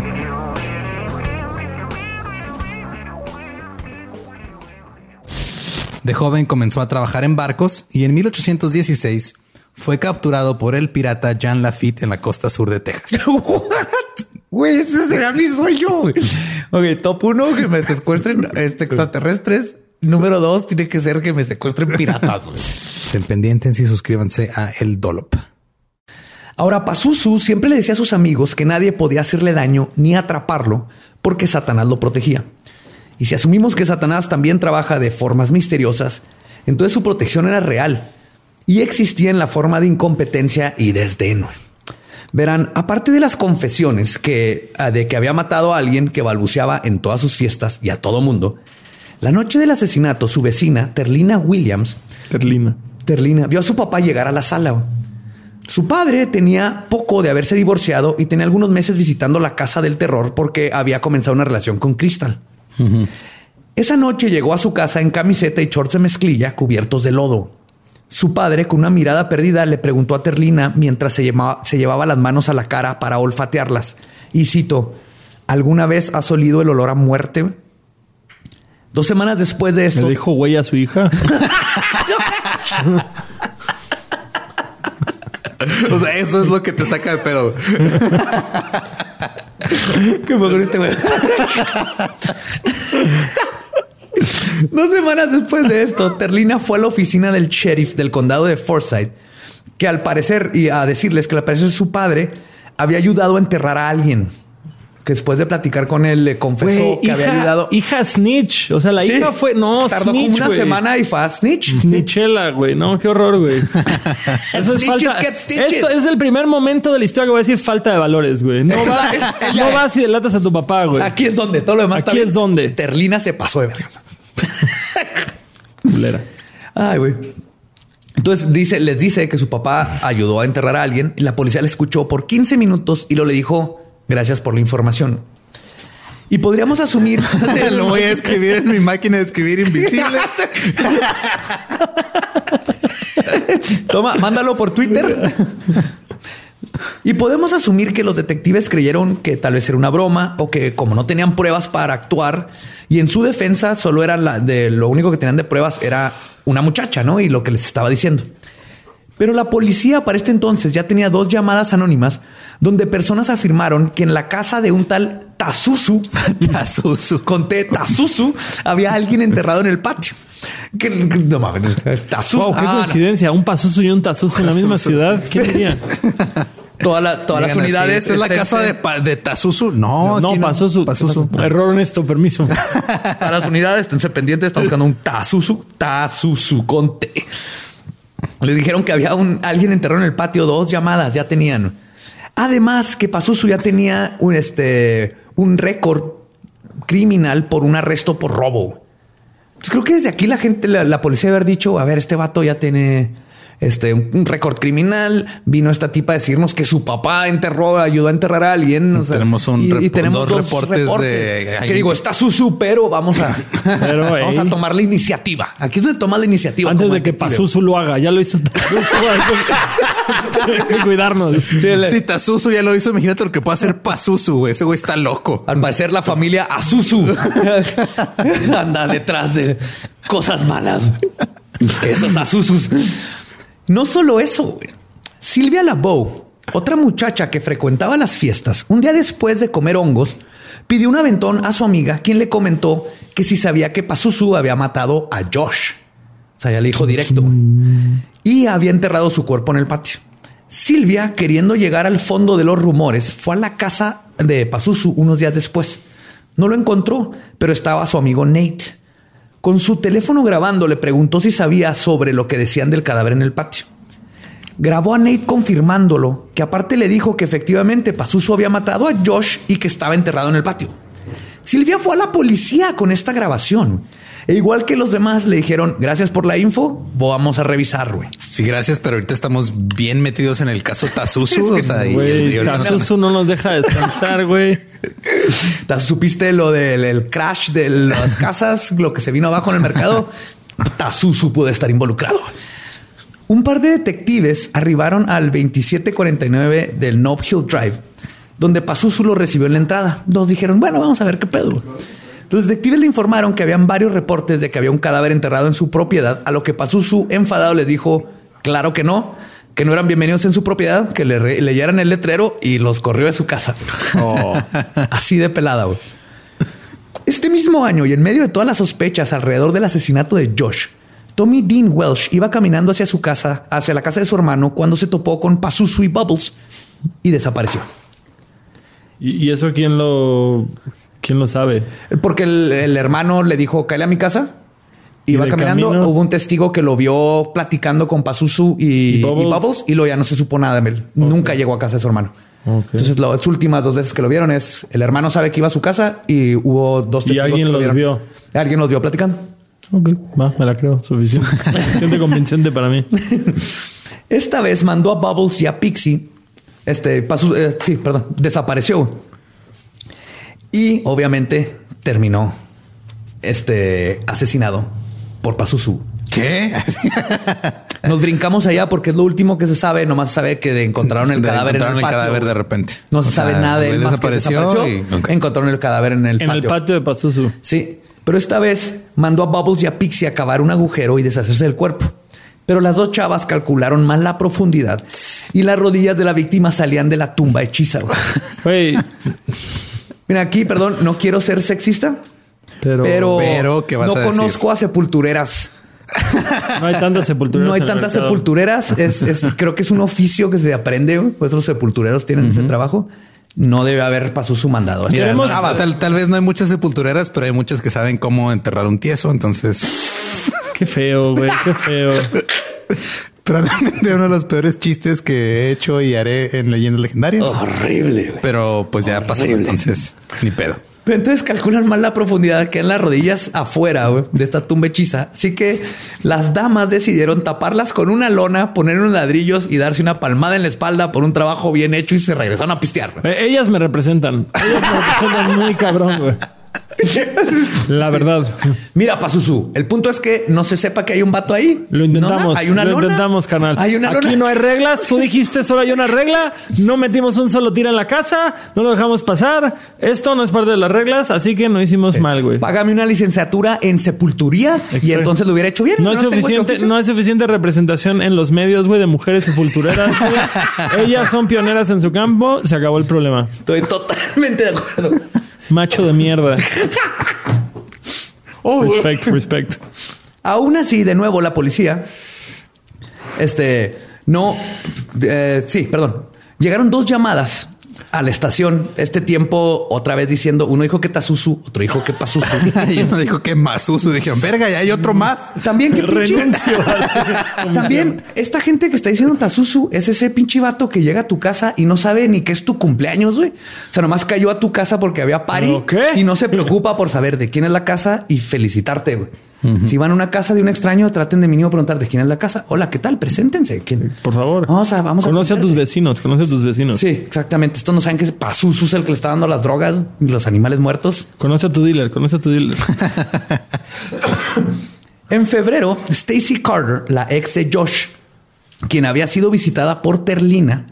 De joven comenzó a trabajar en barcos y en 1816 fue capturado por el pirata Jean Lafitte en la costa sur de Texas. Güey, ese será mi sueño. Ok, top uno, que me secuestren este, extraterrestres. Número dos, tiene que ser que me secuestren piratas. Estén pendientes y suscríbanse a El Dolop. Ahora, Pazuzu siempre le decía a sus amigos que nadie podía hacerle daño ni atraparlo porque Satanás lo protegía. Y si asumimos que Satanás también trabaja de formas misteriosas, entonces su protección era real y existía en la forma de incompetencia y desdén. Verán, aparte de las confesiones que, ah, de que había matado a alguien que balbuceaba en todas sus fiestas y a todo mundo, la noche del asesinato, su vecina, Terlina Williams, Terlina. Terlina, vio a su papá llegar a la sala. Su padre tenía poco de haberse divorciado y tenía algunos meses visitando la casa del terror porque había comenzado una relación con Crystal. Esa noche llegó a su casa en camiseta y shorts de mezclilla cubiertos de lodo. Su padre, con una mirada perdida, le preguntó a Terlina mientras se, llevaba las manos a la cara para olfatearlas. Y cito, ¿alguna vez has olido el olor a muerte? Dos semanas después de esto... ¿Le dijo güey a su hija? o sea, eso es lo que te saca de pedo. Este güey. Dos semanas después de esto, Terlina fue a la oficina del sheriff del condado de Forsyth, que al parecer, y a decirles que al parecer su padre había ayudado a enterrar a alguien que después de platicar con él le confesó que había ayudado. Hija Snitch. O sea, la hija fue. No, Tardó como una semana y fue a Snitch. Snitchela, güey. No, qué horror, güey. Eso es falta. Esto es el primer momento de la historia que voy a decir falta de valores, güey. No, no vas y delatas a tu papá, güey. Aquí es donde todo lo demás Aquí es donde. Terlina se pasó de vergas. Ay, güey. Entonces dice, les dice que su papá ayudó a enterrar a alguien. Y la policía le escuchó por 15 minutos y lo le dijo Gracias por la información. Y podríamos asumir. Lo voy a escribir en mi máquina de escribir invisible. Toma, mándalo por Twitter. Y podemos asumir que los detectives creyeron que tal vez era una broma o que como no tenían pruebas para actuar y en su defensa solo era la de lo único que tenían de pruebas era una muchacha, ¿no? Y lo que les estaba diciendo. Pero la policía para este entonces ya tenía dos llamadas anónimas donde personas afirmaron que en la casa de un tal Tazuzu, Tazuzu, conté Tazuzu, había alguien enterrado en el patio. Que, no mames, Tazuzu. qué ah, coincidencia. Un Pazuzu y un Tazuzu en la misma ciudad. ¿Qué diría? Toda todas las unidades. ¿Esta es la casa de, de Tazuzu? No, no, Pazuzu. Pazuzu. Error esto, permiso. Para las unidades, esténse pendientes, están buscando un Tazuzu, Tazuzu Conte. Le dijeron que había un alguien enterrado en el patio, dos llamadas ya tenían. Además, que Pazuzu ya tenía un, este, un récord criminal por un arresto por robo. Pues creo que desde aquí la gente, la, policía haber dicho, a ver, este vato ya tiene este, un récord criminal. Vino esta tipa a decirnos que su papá enterró, ayudó a enterrar a alguien. tenemos un y, tenemos dos, reportes, de que digo, está Susu, pero vamos a, vamos a tomar la iniciativa. Aquí es donde toma la iniciativa. Antes de que Pazuzu lo haga, ya lo hizo. hay que cuidarnos. Si Tazuzu ya lo hizo, imagínate lo que puede hacer Pazuzu, güey. Ese güey está loco. Al parecer la familia Azuzu anda detrás de cosas malas. Esos Azuzus. No solo eso, Silvia Labow, otra muchacha que frecuentaba las fiestas, un día después de comer hongos, pidió un aventón a su amiga, quien le comentó que si sabía que Pazuzu había matado a Josh. O sea, ya le dijo directo. Y había enterrado su cuerpo en el patio. Silvia, queriendo llegar al fondo de los rumores, fue a la casa de Pazuzu unos días después. No lo encontró, pero estaba su amigo Nate. Con su teléfono grabando le preguntó si sabía sobre lo que decían del cadáver en el patio. Grabó a Nate confirmándolo, que aparte le dijo que efectivamente Pazuzu había matado a Josh y que estaba enterrado en el patio. Silvia fue a la policía con esta grabación. E igual que los demás le dijeron, gracias por la info, vamos a revisar, güey. Sí, gracias, pero ahorita estamos bien metidos en el caso Tazuzu. Tazuzu no nos deja descansar, güey. ¿Supiste lo del crash de las casas, lo que se vino abajo en el mercado? Tazuzu puede estar involucrado. Un par de detectives arribaron al 2749 del Nob Hill Drive, donde Pazuzu lo recibió en la entrada. Nos dijeron, bueno, vamos a ver qué pedo. Los detectives le informaron que habían varios reportes de que había un cadáver enterrado en su propiedad, a lo que Pazuzu, enfadado, les dijo, claro que no, que no eran bienvenidos en su propiedad, que le leyeran el letrero y los corrió de su casa. Oh. Así de pelada, güey. Este mismo año y en medio de todas las sospechas alrededor del asesinato de Josh, Tommy Dean Welsh iba caminando hacia su casa, hacia la casa de su hermano, cuando se topó con Pazuzu y Bubbles y desapareció. ¿Y eso quién lo, quién lo sabe? Porque el, hermano le dijo, cállate a mi casa. Iba caminando, hubo un testigo que lo vio platicando con Pazuzu y, Bubbles? y, luego ya no se supo nada de él. Nunca llegó a casa de su hermano. Entonces, las últimas dos veces que lo vieron es el hermano sabe que iba a su casa y hubo dos testigos. ¿Y alguien que los lo vio? Alguien los vio platicando. Ok, va, me la creo. Suficiente. Suficiente convincente para mí. Esta vez mandó a Bubbles y a Pixie. Este, Pazuzu, eh, sí, perdón, desapareció. Y obviamente terminó este asesinado por Pazuzu. ¿Qué? Nos brincamos allá porque es lo último que se sabe. Nomás se sabe que encontraron el cadáver en el, patio. cadáver de repente. No se sabe nada de él. desapareció, Encontraron el cadáver en el patio. En el patio de Pazuzu. Sí. Pero esta vez mandó a Bubbles y a Pixie a cavar un agujero y deshacerse del cuerpo. Pero las dos chavas calcularon mal la profundidad y las rodillas de la víctima salían de la tumba hechiza. Güey. Mira, aquí, perdón, no quiero ser sexista, pero, pero, no conozco a sepultureras. No hay tantas sepultureras. No hay tantas sepultureras. Es, creo que es un oficio que se aprende. Pues los sepultureros tienen ese trabajo. No debe haber pasado su mandado. tal, tal, vez no hay muchas sepultureras, pero hay muchas que saben cómo enterrar un tieso. Entonces, qué feo, güey, qué feo. Probablemente uno de los peores chistes que he hecho y haré en leyendas legendarias. Horrible. Pero pues ya pasó. Entonces, ni pedo. Pero entonces calculan mal la profundidad que en las rodillas afuera de esta tumba hechiza. Así que las damas decidieron taparlas con una lona, poner unos ladrillos y darse una palmada en la espalda por un trabajo bien hecho y se regresaron a pistear. Eh, ellas me representan. Ellas me representan muy cabrón, güey. La verdad. Mira, Pazuzu, el punto es que no se sepa que hay un vato ahí. Lo intentamos. Hay una Lo intentamos, canal. Hay una Aquí no hay reglas. Tú dijiste solo hay una regla. No metimos un solo tiro en la casa. No lo dejamos pasar. Esto no es parte de las reglas, así que no hicimos mal, güey. Págame una licenciatura en sepulturía y entonces lo hubiera hecho bien. No, hay suficiente, no hay suficiente representación en los medios, güey, de mujeres sepultureras. Ellas son pioneras en su campo. Se acabó el problema. Estoy totalmente de acuerdo. Macho de mierda. oh, respect, respect. Aún así, de nuevo, la policía, este, no, eh, sí, perdón. Llegaron dos llamadas a la estación este tiempo otra vez diciendo uno dijo que Tazuzu, otro dijo que Pazuzu y uno dijo que Mazuzu. Dijeron, verga, ya hay otro más. También que renuncio. También esta gente que está diciendo Tazuzu es ese pinche vato que llega a tu casa y no sabe ni qué es tu cumpleaños, güey. O sea, nomás cayó a tu casa porque había party y no se preocupa por saber de quién es la casa y felicitarte, güey. Si van a una casa de un extraño, traten de mínimo preguntar de quién es la casa. Hola, ¿qué tal? Preséntense. Por favor. Vamos a, vamos conoce a, tus vecinos, conoce a tus vecinos. Sí, exactamente. Estos no saben que es Pazuzu es el que le está dando las drogas y los animales muertos. Conoce a tu dealer, conoce a tu dealer. en febrero, Stacy Carter, la ex de Josh, quien había sido visitada por Terlina,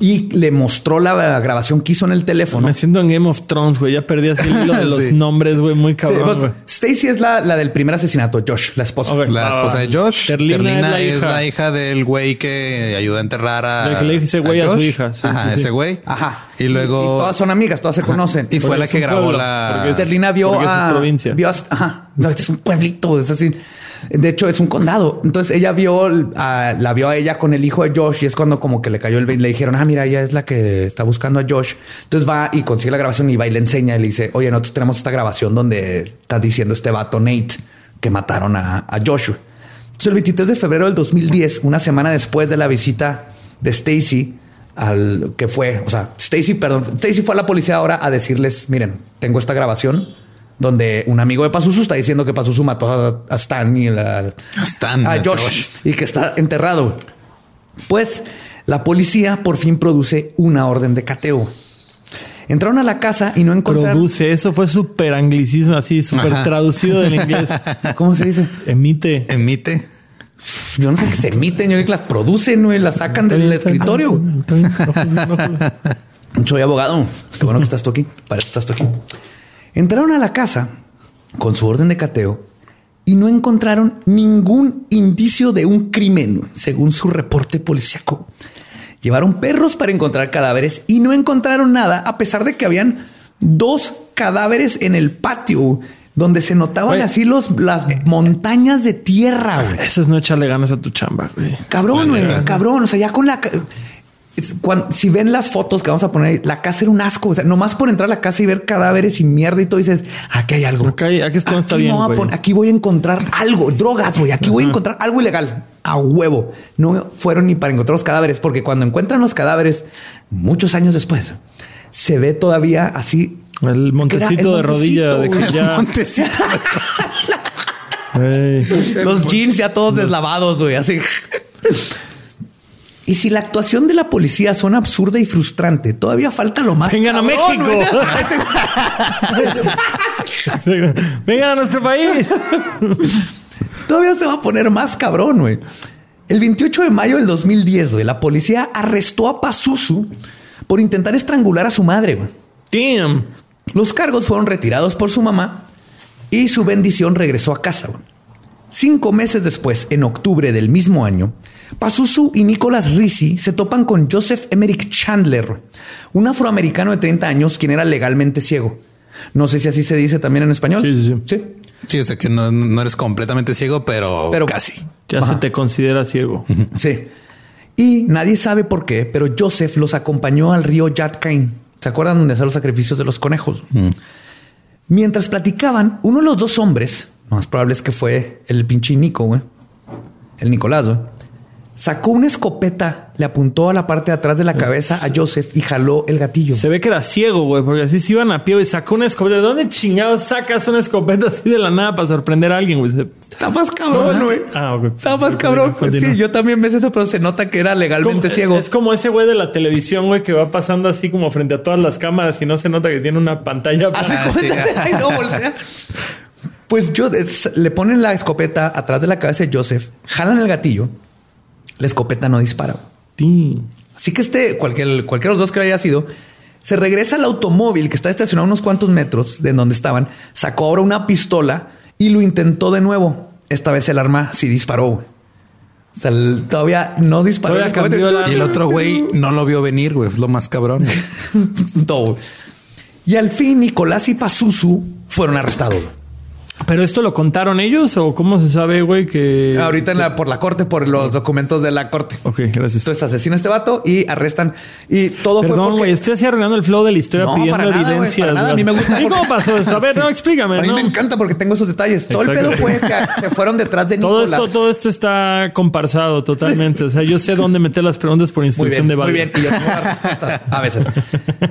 y le mostró la grabación que hizo en el teléfono. Me siento en Game of Thrones, güey. Ya perdí así el hilo de los nombres, güey. Muy cabrón, pues, Stacy es la, la, del primer asesinato. Josh, la esposa. La esposa de Josh. Terlina, es, la, hija. del güey que ayudó a enterrar a... que le ese güey a, su hija. Ajá, ese güey. Ajá. Y luego... todas son amigas, todas se conocen. Y fue la que grabó la... Terlina vio a... provincia. Vio a... Ajá. No, este es un pueblito. Es así... De hecho, es un condado. Entonces ella vio, a, la vio a ella con el hijo de Josh y es cuando como que le cayó el Le dijeron, ah, mira, ella es la que está buscando a Josh. Entonces va y consigue la grabación y va y le enseña y le dice, oye, nosotros tenemos esta grabación donde está diciendo este vato Nate que mataron a, a Joshua. Entonces el 23 de febrero del 2010, una semana después de la visita de Stacy, al que fue, o sea, Stacy, perdón, Stacy fue a la policía ahora a decirles, miren, tengo esta grabación donde un amigo de Pazuzu está diciendo que Pazuzu mató a, Stan y a, Stan, a Josh, y que está enterrado. Pues la policía por fin produce una orden de cateo. Entraron a la casa y no encontraron. Produce, eso fue súper anglicismo, así súper traducido del inglés. ¿Cómo se dice? Emite. Emite. Yo no sé qué se emiten, yo que las producen y las sacan del escritorio. Soy abogado. Qué bueno que estás tú aquí. Para eso estás tú aquí. Entraron a la casa con su orden de cateo y no encontraron ningún indicio de un crimen, según su reporte policíaco. Llevaron perros para encontrar cadáveres y no encontraron nada, a pesar de que habían dos cadáveres en el patio donde se notaban así los, las montañas de tierra. Eso es no echarle ganas a tu chamba, güey. Cabrón, güey, cabrón. O sea, ya con la si ven las fotos que vamos a poner, la casa era un asco. O sea, nomás por entrar a la casa y ver cadáveres y mierda y todo, dices aquí hay algo. aquí, está bien. aquí voy a encontrar algo, drogas, güey. Aquí voy a encontrar algo ilegal a huevo. No fueron ni para encontrar los cadáveres, porque cuando encuentran los cadáveres, muchos años después, se ve todavía así. El montecito de rodilla de que ya. Los jeans ya todos deslavados, güey, así. Y si la actuación de la policía suena absurda y frustrante, todavía falta lo más. Vengan a México. Vengan a nuestro país. todavía se va a poner más cabrón, güey. El 28 de mayo del 2010, güey, la policía arrestó a Pazuzu por intentar estrangular a su madre. Güey. Damn. Los cargos fueron retirados por su mamá y su bendición regresó a casa. Güey. Cinco meses después, en octubre del mismo año, Pazuzu y Nicholas Rizzi se topan con Joseph Emerick Chandler, un afroamericano de 30 años quien era legalmente ciego. No sé si así se dice también en español. Sí, sí, sí. Sí, o sea que no, eres completamente ciego, pero, pero casi. Ya se te considera ciego. Sí. Y nadie sabe por qué, pero Joseph los acompañó al río Yatkain. ¿Se acuerdan donde hacen los sacrificios de los conejos? Mientras platicaban, uno de los dos hombres, más probable es que fue el pinche Nico, güey. El Nicolás, Sacó una escopeta, le apuntó a la parte de atrás de la cabeza a Joseph y jaló el gatillo. Se ve que era ciego, güey, porque así se iban a pie y sacó una escopeta. ¿De dónde chingados sacas una escopeta así de la nada para sorprender a alguien, güey? Está más cabrón, güey. Ah, ok. Está más cabrón. Sí, yo también ves eso, pero se nota que era legalmente ciego. Es como ese güey de la televisión, güey, que va pasando así como frente a todas las cámaras y no se nota que tiene una pantalla. Así ah, no voltea. Pues yo le ponen la escopeta atrás de la cabeza de Joseph, jalan el gatillo, la escopeta no dispara. Así que este, cualquier, cualquiera de los dos que haya sido, se regresa al automóvil que está estacionado unos cuantos metros de donde estaban, sacó ahora una pistola y lo intentó de nuevo. Esta vez el arma sí disparó. O sea, todavía no disparó. y el otro güey no lo vio venir, güey. Es lo más cabrón. Todo. Y al fin Nicolás y Pazuzu fueron arrestados. ¿Pero esto lo contaron ellos o cómo se sabe, güey, que... Ahorita en la, por la corte, por los documentos de la corte. Ok, gracias. Entonces asesina a este vato y arrestan. Y todo Perdón, fue güey, estoy así arruinando el flow de la historia pidiendo para nada, evidencias. para nada. A mí me gusta. ¿Cómo pasó esto? A ver, no, explícame. A mí me encanta porque tengo esos detalles. Todo el pedo fue que se fueron detrás de todo Esto, todo esto está comparsado totalmente. O sea, yo sé dónde meter las preguntas por instrucción de Muy bien, y yo tengo las respuestas a veces.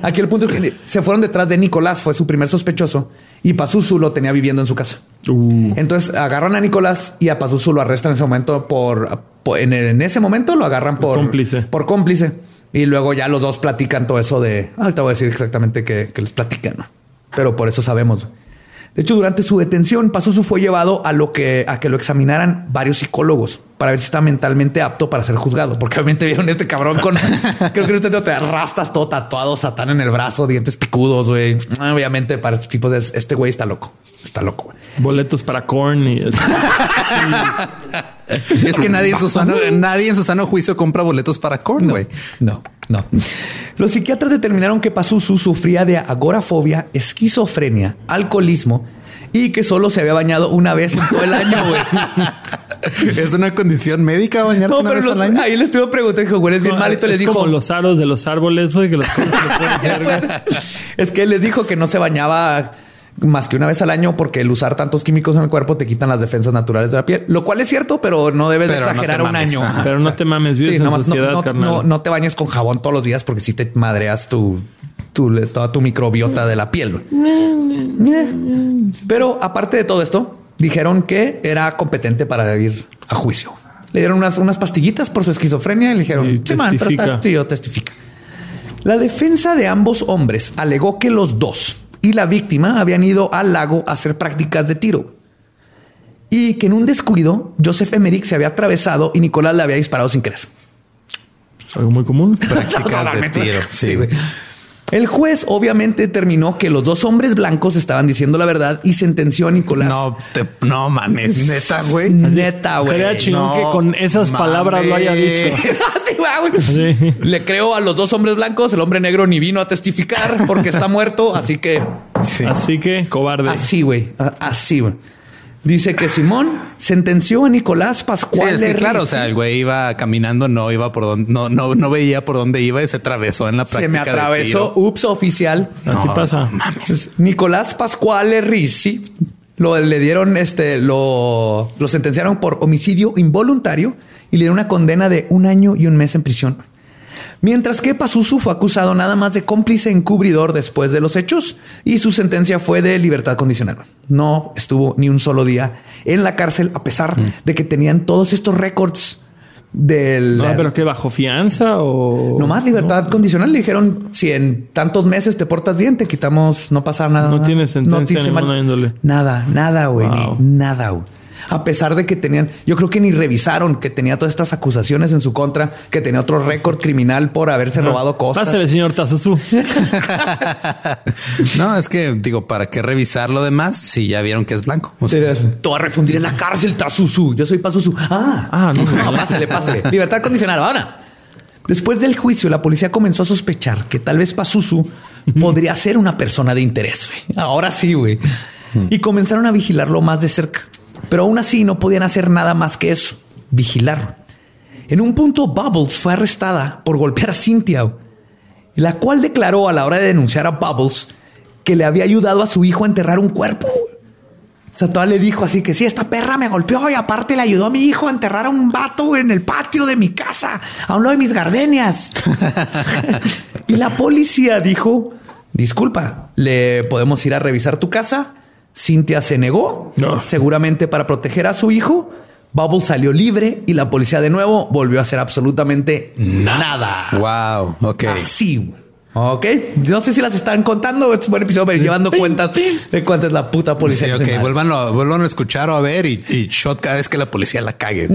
Aquí el punto es que se fueron detrás de Nicolás, fue su primer sospechoso y Pazuzu lo tenía viviendo en su casa. Uh. Entonces agarran a Nicolás y a Pazuzu lo arrestan en ese momento por, en, ese momento lo agarran por cómplice. Por cómplice. Y luego ya los dos platican todo eso de. Ahorita voy a decir exactamente que, les platican, ¿no? Pero por eso sabemos. De hecho, durante su detención, Pazuzu fue llevado a lo que a que lo examinaran varios psicólogos para ver si está mentalmente apto para ser juzgado. Porque obviamente vieron este cabrón con creo que este te rastas todo tatuado, satán en el brazo, dientes picudos, güey. Obviamente para este tipo de este güey está loco. Está loco. Boletos para corn y es que nadie en su sano, nadie en su sano juicio compra boletos para corn, güey. No, no, Los psiquiatras determinaron que Pazuzu sufría de agorafobia, esquizofrenia, alcoholismo y que solo se había bañado una vez en todo el año, güey. ¿Es una condición médica bañarse una vez al año? Ahí le estuve preguntando, dijo, güey, es bien malito. Les dijo... como los aros de los árboles, güey, que los Es que les dijo que no se bañaba más que una vez al año porque el usar tantos químicos en el cuerpo te quitan las defensas naturales de la piel. Lo cual es cierto, pero no debes exagerar un año. Pero no te mames, vives en sociedad, no, carnal. No, te bañes con jabón todos los días porque si te madreas tu, tu, toda tu microbiota de la piel. Pero aparte de todo esto, dijeron que era competente para ir a juicio. Le dieron unas, unas pastillitas por su esquizofrenia y le dijeron, sí, man, pero testifica. La defensa de ambos hombres alegó que los dos y la víctima habían ido al lago a hacer prácticas de tiro. Y que en un descuido, Joseph Emmerich se había atravesado y Nicolás le había disparado sin querer. Algo muy común. Prácticas de tiro. Sí, El juez obviamente determinó que los dos hombres blancos estaban diciendo la verdad y sentenció a Nicolás. No, no mames, neta, güey. Neta, güey. Sería chingón que con esas palabras lo haya dicho. Le creo a los dos hombres blancos. El hombre negro ni vino a testificar porque está muerto. Así que. Así que cobarde. Así, güey. Así, güey. Dice que Simón sentenció a Nicolás Pascual. Sí, claro. O sea, el güey iba caminando, no iba por donde, no, no, no veía por dónde iba y se atravesó en la práctica. Se me atravesó. Ups, oficial. Así pasa. Nicolás Pascual Rizzi lo le dieron este, lo, lo sentenciaron por homicidio involuntario y le dieron una condena de un año y un mes en prisión. Mientras que Pazuzu fue acusado nada más de cómplice encubridor después de los hechos y su sentencia fue de libertad condicional. No estuvo ni un solo día en la cárcel a pesar mm. de que tenían todos estos récords del... No, pero que bajo fianza o... No más libertad condicional. Le dijeron, si en tantos meses te portas bien, te quitamos, no pasa nada. No tienes sentencia no Nada, nada, güey. Nada, güey a pesar de que tenían, yo creo que ni revisaron que tenía todas estas acusaciones en su contra, que tenía otro récord criminal por haberse robado cosas. Pásale, señor Tazuzu. no, es que digo, ¿para qué revisar lo demás si ya vieron que es blanco? O sea, Todo a refundir en la cárcel, Tazuzu. Yo soy Pazuzu. Ah, ah, no, no, pásale, pásale. Libertad condicional. Ahora, después del juicio, la policía comenzó a sospechar que tal vez Pazuzu podría ser una persona de interés. Ahora sí, güey. Y comenzaron a vigilarlo más de cerca. Pero aún así no podían hacer nada más que eso, vigilar. En un punto, Bubbles fue arrestada por golpear a Cynthia, la cual declaró a la hora de denunciar a Bubbles que le había ayudado a su hijo a enterrar un cuerpo. O sea, toda le dijo así que sí, esta perra me golpeó y aparte le ayudó a mi hijo a enterrar a un vato en el patio de mi casa, a uno de mis gardenias. y la policía dijo, disculpa, ¿le podemos ir a revisar tu casa? Cintia se negó, seguramente para proteger a su hijo. Bubble salió libre y la policía de nuevo volvió a hacer absolutamente nada. Wow, ok. Así. Ok, no sé si las están contando. Es un buen episodio, pero llevando cuentas de cuánto es la puta policía. Sí, ok, vuelvan a escuchar o a ver y, shot cada vez que la policía la cague.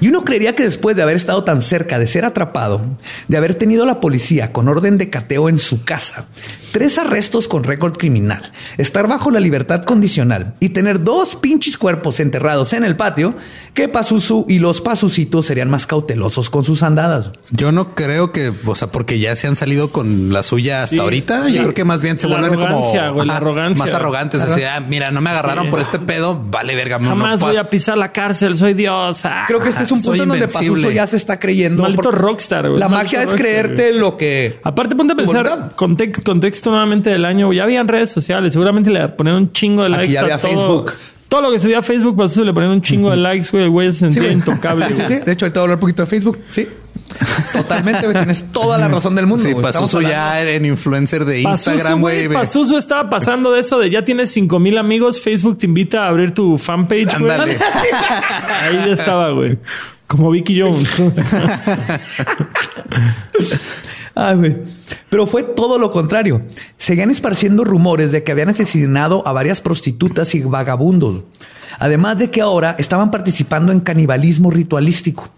Y uno creería que después de haber estado tan cerca de ser atrapado, de haber tenido la policía con orden de cateo en su casa, tres arrestos con récord criminal, estar bajo la libertad condicional y tener dos pinches cuerpos enterrados en el patio, que Pazuzu y los Pazucitos serían más cautelosos con sus andadas. Yo no creo que, o sea, porque ya se han salido con la suya hasta ahorita. Yo creo que más bien se vuelven como la arrogancia. más arrogantes. Así, ah, mira, no me agarraron por este pedo. Vale, verga. Jamás voy a pisar la cárcel. Soy Dios. Creo que este es un punto en donde Pazuzu ya se está creyendo. Maldito rockstar. La magia es creerte lo que. Aparte, ponte a pensar contexto nuevamente del año, ya habían redes sociales, seguramente le ponían un chingo de likes. a todo. Facebook. Todo lo que subía a Facebook, pues eso le ponían un chingo de likes, güey. El güey se sentía intocable. Sí, sí, De hecho, ahorita voy a hablar un poquito de Facebook. Sí. Totalmente, güey. Tienes toda la razón del mundo. Sí, hablando- ya en influencer de Instagram, güey. Pazuzu estaba pasando de eso de ya tienes cinco mil amigos. Facebook te invita a abrir tu fanpage, güey. Ahí ya estaba, güey. Como Vicky Jones. Ay, güey. Pero fue todo lo contrario. Seguían esparciendo rumores de que habían asesinado a varias prostitutas y vagabundos. Además de que ahora estaban participando en canibalismo ritualístico.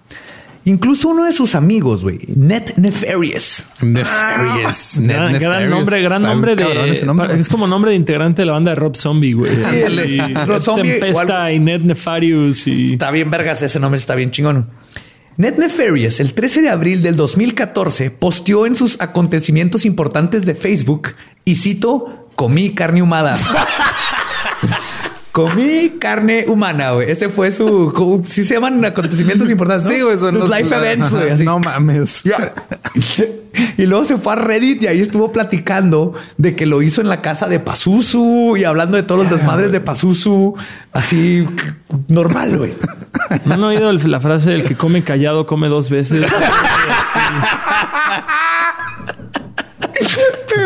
Incluso uno de sus amigos, güey, Net Nefarious. Nefarious. Net gran, gran Nefarious. nombre, gran nombre cabrón de. ese nombre, güey. es como nombre de integrante de la banda de Rob Zombie, güey. Rob Zombie, Tempesta igual- y Ned Nefarious y. Está bien, vergas, ese nombre está bien chingón. Net Nefarious, el 13 de abril del 2014, posteó en sus acontecimientos importantes de Facebook y cito, comí carne humana. comí carne humana, güey. Ese fue su... Sí se llaman acontecimientos importantes, ¿no? Sí, güey, son los life events, güey. Así. No mames. Ya. Y luego se fue a Reddit y ahí estuvo platicando de que lo hizo en la casa de Pazuzu y hablando de todos los desmadres de Pazuzu. Así normal, güey. ¿No han oído la frase del que come callado come dos veces?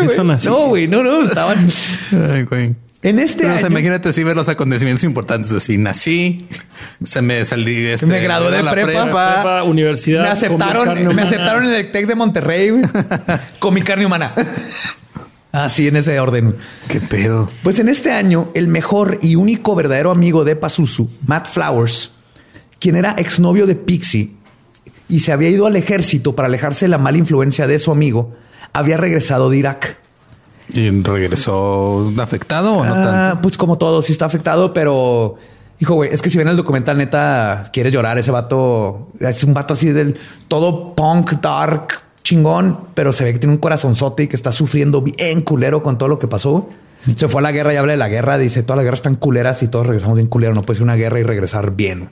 qué son así? No, güey, no, no, estaban. Ay, güey. En este Pero, o sea, año- imagínate así ver los acontecimientos importantes así. Nací, se me salí, este, Me gradué de la prepa. Prepa, universidad. me aceptaron, me aceptaron en el Tec de Monterrey con mi carne humana. Así en ese orden. Qué pedo. Pues en este año, el mejor y único verdadero amigo de Pazuzu, Matt Flowers, quien era exnovio de Pixie y se había ido al ejército para alejarse de la mala influencia de su amigo, había regresado de Irak. ¿Y regresó afectado o no Ah, tanto? pues como todo, sí está afectado, pero hijo, güey, es que si ven el documental, neta, quieres llorar. Ese vato es un vato así del todo punk, dark, chingón, pero se ve que tiene un corazonzote y que está sufriendo bien culero con todo lo que pasó. Se fue a la guerra y habla de la guerra. Dice todas las guerras están culeras y todos regresamos bien culeros. No puede ser una guerra y regresar bien.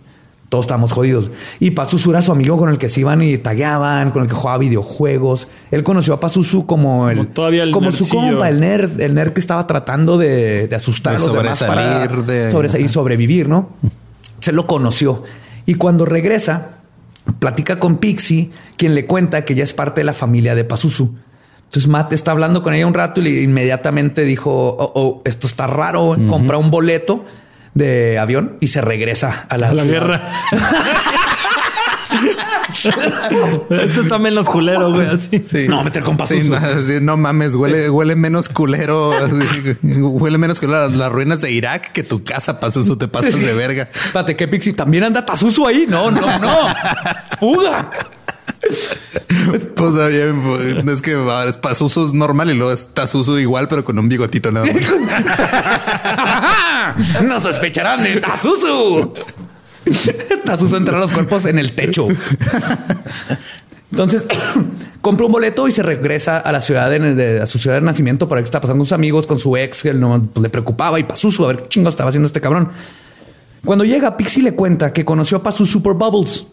Todos estamos jodidos. Y Pazuzu era su amigo con el que se iban y tagueaban, con el que jugaba videojuegos. Él conoció a Pazuzu como el, Como todavía el como su compa, el nerd, el nerd que estaba tratando de, de asustar a De los demás para sobresalir de- sobres- y sobrevivir, ¿no? Se lo conoció. Y cuando regresa, platica con Pixie, quien le cuenta que ya es parte de la familia de Pazuzu. Entonces Matt está hablando con ella un rato y le- inmediatamente dijo, oh, oh, esto está raro, compra un boleto de avión y se regresa a la, A la ciudad. guerra. Esto está menos culero, güey. Así. Sí. No, meter con Sí, no, sí, no mames, huele, huele menos culero, así, huele menos que las, las ruinas de Irak que tu casa, Pazuzu, te pasas de verga. Espérate, que Pixie también anda Pazuzu ahí. No, no, no. Fuga. Pues es que ahora es Pazuzu es normal y luego es Tazuzu igual, pero con un bigotito nada más. no sospecharán de Tazuzu. Tazuzu entra los cuerpos en el techo. Entonces compra un boleto y se regresa a la ciudad de, de- a su ciudad de nacimiento para ver qué está pasando con sus amigos, con su ex, que él no pues, le preocupaba y Pazuzu a ver qué chingo estaba haciendo este cabrón. Cuando llega, Pixie le cuenta que conoció a Pazuzu por Bubbles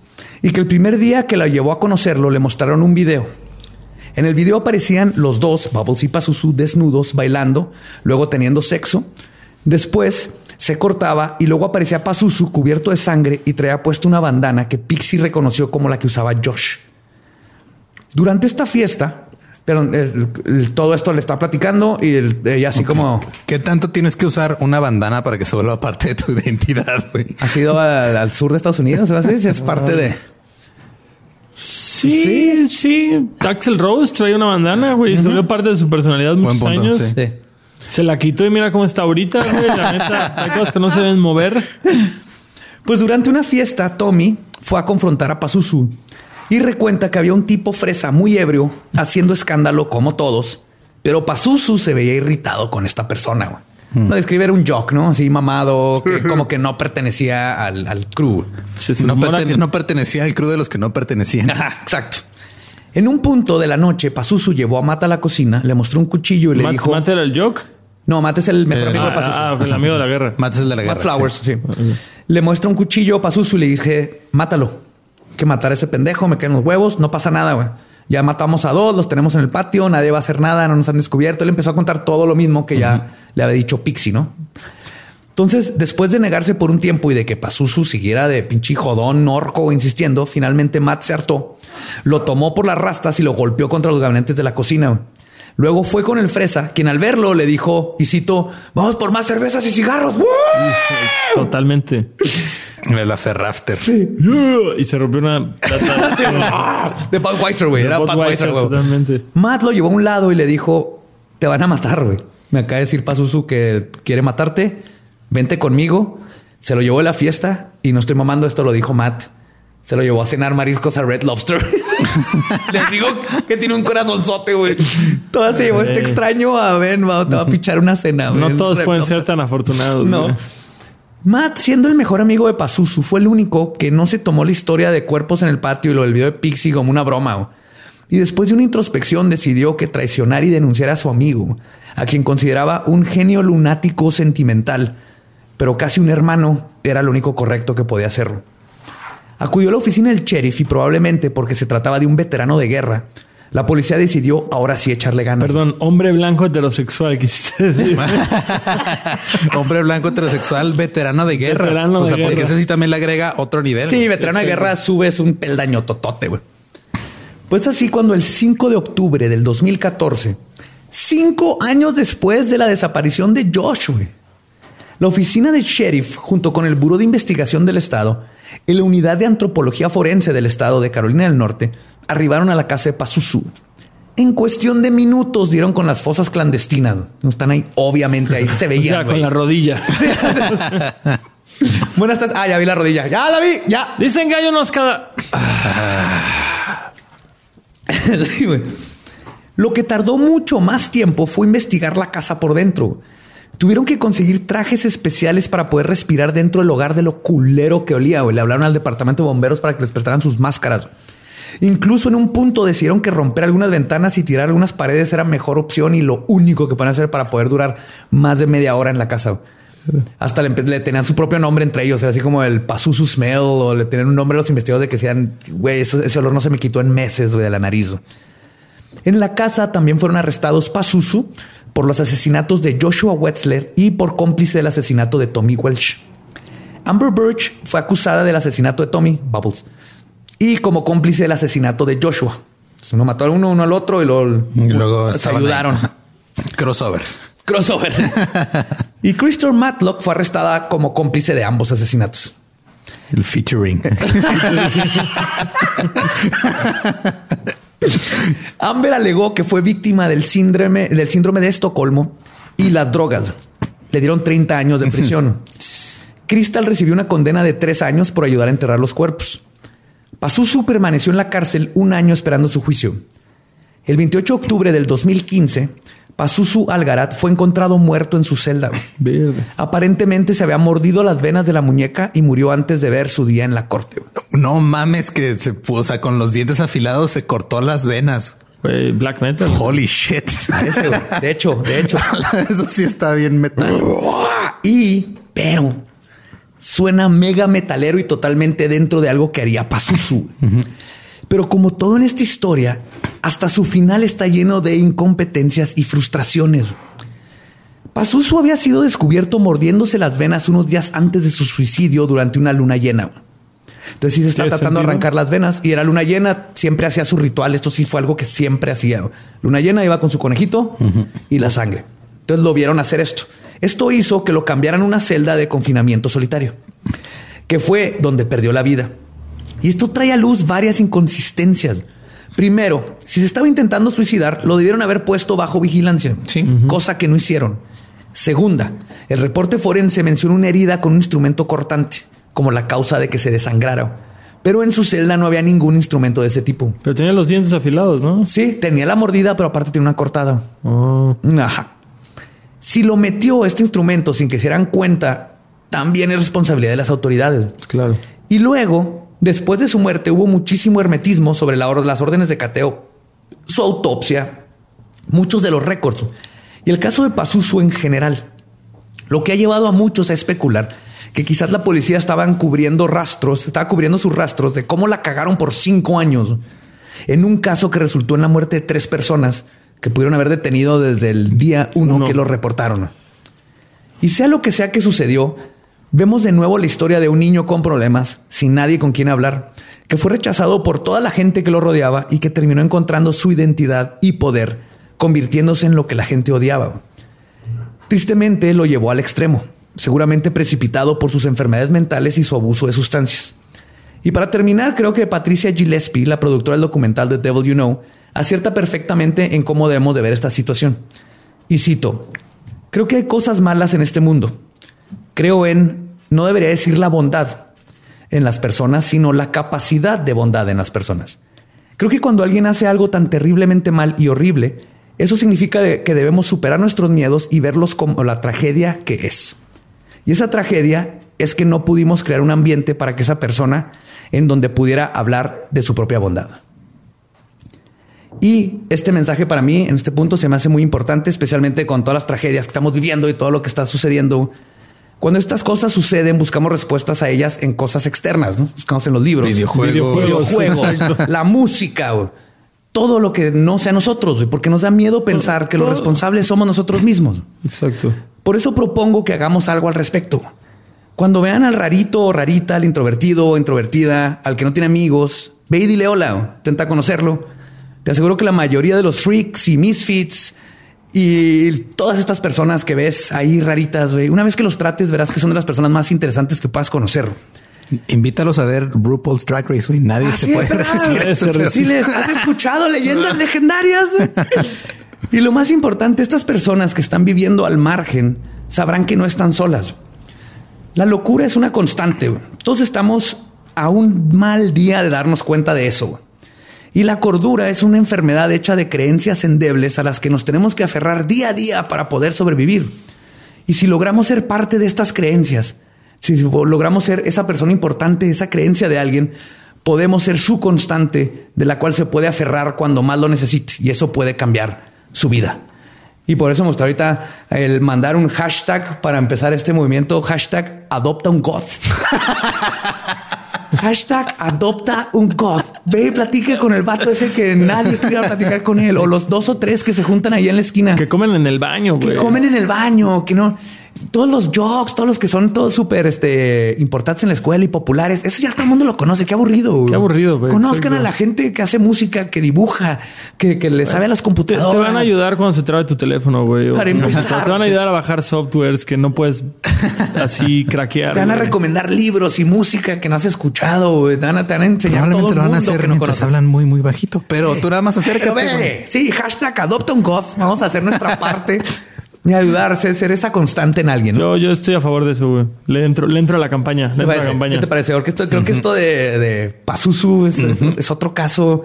y que el primer día que la llevó a conocerlo le mostraron un video. En el video aparecían los dos, Bubbles y Pazuzu, desnudos, bailando, luego teniendo sexo. Después se cortaba y luego aparecía Pazuzu cubierto de sangre y traía puesto una bandana que Pixie reconoció como la que usaba Josh. Durante esta fiesta, pero el- el- todo esto le está platicando y el- ella así como ¿Qué tanto tienes que usar una bandana para que se vuelva parte de tu identidad, güey? ha sido al, al sur de Estados Unidos, ¿verdad? Sí, es parte de... Sí, sí. Axel Rose trae una bandana, güey. Se volvió parte de su personalidad Buen muchos punto, años. sí. Sí. Se la quitó y mira cómo está ahorita, güey. La neta, hay cosas que no se deben mover. Pues durante una fiesta, Tommy fue a confrontar a Pazuzu y recuenta que había un tipo fresa muy ebrio haciendo escándalo como todos, pero Pazuzu se veía irritado con esta persona. güey. Lo describe era un jock, ¿no? Así mamado, que como que no pertenecía al, al crew. No, rumora perten- que- no pertenecía al crew de los que no pertenecían. Ajá, exacto. En un punto de la noche, Pazuzu llevó a Mata a la cocina, le mostró un cuchillo y le dijo... Matt era el joke. No, Matt es el mejor Eh, amigo de Ah, Pazuzu. ah, el amigo de la guerra. Matt es el de la guerra. Matt Flowers, sí. sí. Le muestra un cuchillo a Pazuzu y le dije, mátalo. Que matar a ese pendejo, me caen los huevos, no pasa nada, güey. Ya matamos a dos, los tenemos en el patio, nadie va a hacer nada, no nos han descubierto. Él empezó a contar todo lo mismo que ya le había dicho Pixie, ¿no? Entonces, después de negarse por un tiempo y de que Pazuzu siguiera de pinche jodón, orco, insistiendo, finalmente Matt se hartó lo tomó por las rastas y lo golpeó contra los gabinetes de la cocina. Luego fue con el fresa, quien al verlo le dijo, y cito, vamos por más cervezas y cigarros. Totalmente. La Ferrafter. Y se rompió una de Budweiser, güey. Era Budweiser, güey. Totalmente. Matt lo llevó a un lado y le dijo, te van a matar, güey. Me acaba de decir Pazuzu que quiere matarte. Vente conmigo. Se lo llevó a la fiesta y no estoy mamando. Esto lo dijo Matt. Se lo llevó a cenar mariscos a Red Lobster. Les digo que tiene un corazonzote, güey. Todo se llevó este extraño a ver, te va a pichar una cena. No todos pueden ser tan afortunados. No. Matt, siendo el mejor amigo de Pazuzu, fue el único que no se tomó la historia de cuerpos en el patio y lo del video de Pixie como una broma. Y después de una introspección decidió que traicionar y denunciar a su amigo, a quien consideraba un genio lunático sentimental, pero casi un hermano, era lo único correcto que podía hacerlo. Acudió a la oficina del sheriff y probablemente porque se trataba de un veterano de guerra, la policía decidió ahora sí echarle ganas. Perdón, hombre blanco heterosexual, quisiste decir. hombre blanco heterosexual, veterano de guerra. Veterano o sea, porque ese sí también le agrega otro nivel. Sí, veterano de guerra subes un peldaño totote, güey. Pues así, cuando el 5 de octubre del 2014, cinco años después de la desaparición de Josh, la oficina de sheriff, junto con el Buró de Investigación del Estado y la Unidad de Antropología Forense del Estado de Carolina del Norte, arribaron a la casa de Pazuzu. En cuestión de minutos dieron con las fosas clandestinas. No están ahí, obviamente ahí se veían. Ya con la rodilla. Buenas tardes. Ah, ya vi la rodilla. Ya la vi, ya. Dicen gallo nos cada. Lo que tardó mucho más tiempo fue investigar la casa por dentro. Tuvieron que conseguir trajes especiales para poder respirar dentro del hogar de lo culero que olía. Le hablaron al departamento de bomberos para que les prestaran sus máscaras. Incluso en un punto decidieron que romper algunas ventanas y tirar algunas paredes era mejor opción y lo único que pueden hacer para poder durar más de media hora en la casa. Hasta le, tenían su propio nombre entre ellos, así como el Pazuzu Smell o le tenían un nombre a los investigadores de que decían, güey, ese olor no se me quitó en meses de la nariz. En la casa también fueron arrestados Pazuzu por los asesinatos de Joshua Wetzler y por cómplice del asesinato de Tommy Welsh. Amber Birch fue acusada del asesinato de Tommy Bubbles y como cómplice del asesinato de Joshua. Uno mató a uno, uno al otro y, luego se ayudaron. Crossover. Crossover. y Christopher Matlock fue arrestada como cómplice de ambos asesinatos. El featuring. Amber alegó que fue víctima del síndrome, del síndrome de Estocolmo y las drogas. Le dieron 30 años de prisión. Crystal recibió una condena de tres años por ayudar a enterrar los cuerpos. Pazuzu permaneció en la cárcel un año esperando su juicio. El 28 de octubre del 2015, Pazuzu Algarat fue encontrado muerto en su celda. Aparentemente se había mordido las venas de la muñeca y murió antes de ver su día en la corte. No mames que se o sea, con los dientes afilados se cortó las venas. Black metal. Holy shit. de hecho, de hecho. Eso sí está bien metal. Y, pero suena mega metalero y totalmente dentro de algo que haría Pazuzu. Pero como todo en esta historia, hasta su final está lleno de incompetencias y frustraciones. Pazuzu había sido descubierto mordiéndose las venas unos días antes de su suicidio durante una luna llena. Entonces sí se está tratando de arrancar las venas y era luna llena, siempre hacía su ritual. Esto sí fue algo que siempre hacía. Luna llena iba con su conejito y la sangre. Entonces lo vieron hacer esto. Esto hizo que lo cambiaran a una celda de confinamiento solitario, que fue donde perdió la vida. Y esto trae a luz varias inconsistencias. Primero, si se estaba intentando suicidar, lo debieron haber puesto bajo vigilancia, cosa que no hicieron. Segunda, el reporte forense menciona una herida con un instrumento cortante como la causa de que se desangrara. Pero en su celda no había ningún instrumento de ese tipo. Pero tenía los dientes afilados, ¿no? Sí, tenía la mordida, pero aparte tenía una cortada. Oh. Ajá. Si lo metió este instrumento sin que se dieran cuenta, también es responsabilidad de las autoridades. Claro. Y luego, después de su muerte, hubo muchísimo hermetismo sobre las órdenes de cateo, su autopsia, muchos de los récords y el caso de Pazuzu en general. Lo que ha llevado a muchos a especular que quizás la policía estaban cubriendo rastros, estaba cubriendo sus rastros de cómo la cagaron por cinco años en un caso que resultó en la muerte de tres personas que pudieron haber detenido desde el día uno, que lo reportaron. Y sea lo que sea que sucedió, Vemos de nuevo la historia de un niño con problemas, sin nadie con quien hablar, que fue rechazado por toda la gente que lo rodeaba y que terminó encontrando su identidad y poder, convirtiéndose en lo que la gente odiaba. Tristemente lo llevó al extremo, seguramente precipitado por sus enfermedades mentales y su abuso de sustancias. Y para terminar, creo que Patricia Gillespie, la productora del documental The Devil You Know, acierta perfectamente en cómo debemos de ver esta situación. Y cito, creo que hay cosas malas en este mundo. Creo en, no debería decir la bondad en las personas, sino la capacidad de bondad en las personas. Creo que cuando alguien hace algo tan terriblemente mal y horrible, eso significa que debemos superar nuestros miedos y verlos como la tragedia que es. Y esa tragedia es que no pudimos crear un ambiente para que esa persona en donde pudiera hablar de su propia bondad. Y este mensaje para mí en este punto se me hace muy importante, especialmente con todas las tragedias que estamos viviendo y todo lo que está sucediendo. Cuando estas cosas suceden, buscamos respuestas a ellas en cosas externas, ¿no? Buscamos en los libros, videojuegos, videojuegos la música, todo lo que no sea nosotros, porque nos da miedo pensar que los responsables somos nosotros mismos. Exacto. Por eso propongo que hagamos algo al respecto. Cuando vean al rarito o rarita, al introvertido o introvertida, al que no tiene amigos, ve y dile hola, intenta conocerlo. Te aseguro que la mayoría de los freaks y misfits y todas estas personas que ves ahí raritas, una vez que los trates, verás que son de las personas más interesantes que puedas conocer. Invítalos a ver RuPaul's Drag Race, güey. Nadie ah, se puede resistir. Si les has escuchado leyendas legendarias. y lo más importante, estas personas que están viviendo al margen sabrán que no están solas. La locura es una constante. Todos estamos a un mal día de darnos cuenta de eso. Y la cordura es una enfermedad hecha de creencias endebles a las que nos tenemos que aferrar día a día para poder sobrevivir. Y si logramos ser parte de estas creencias, si logramos ser esa persona importante, esa creencia de alguien, podemos ser su constante de la cual se puede aferrar cuando más lo necesite y eso puede cambiar su vida. Y por eso me gusta ahorita el mandar un hashtag para empezar este movimiento, hashtag adopta un goth. hashtag adopta un goth. Ve y platique con el vato ese que nadie quiere platicar con él. O los dos o tres que se juntan ahí en la esquina. Que comen en el baño, güey. Que comen en el baño, que no todos los jokes, todos los que son todos súper este, importantes en la escuela y populares, eso ya todo el mundo lo conoce. Qué aburrido. Qué aburrido. Güey. Conozcan a la gente que hace música, que dibuja, que, que le sabe a las computadoras. Te, van a ayudar cuando se trabe tu teléfono, güey. Para empezar. Te van a ayudar a bajar softwares que no puedes así craquear. Te van a recomendar libros y música que no has escuchado. Güey. Te van a, te van a enseñar todo el lo van a hacer que no hablan muy, muy bajito. Pero tú nada más acércate. Sí, hashtag adopta un goth. Vamos a hacer nuestra parte. Ni ayudarse, a ser esa constante en alguien. Yo, yo estoy a favor de eso, güey. Le entro, le entro a la campaña. Le entro a la campaña. ¿Qué te parece? Porque esto, creo que esto de, de Pazuzu es, otro caso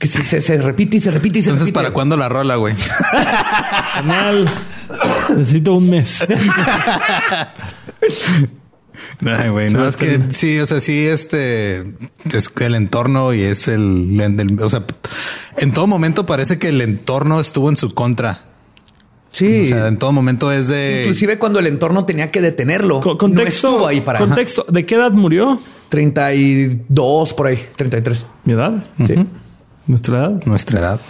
que se, se, repite y se repite y se Entonces, repite. ¿para cuándo la rola, güey? Necesito un mes. Ay, güey, no, es que sí, o sea, sí, este es el entorno y es el, el, o sea, en todo momento parece que el entorno estuvo en su contra. Sí. O sea, en todo momento es de. Inclusive cuando el entorno tenía que detenerlo. contexto, no estuvo ahí para. Contexto. ¿De qué edad murió? 32 por ahí, 33. ¿Mi edad? Sí. ¿Nuestra edad? Nuestra edad.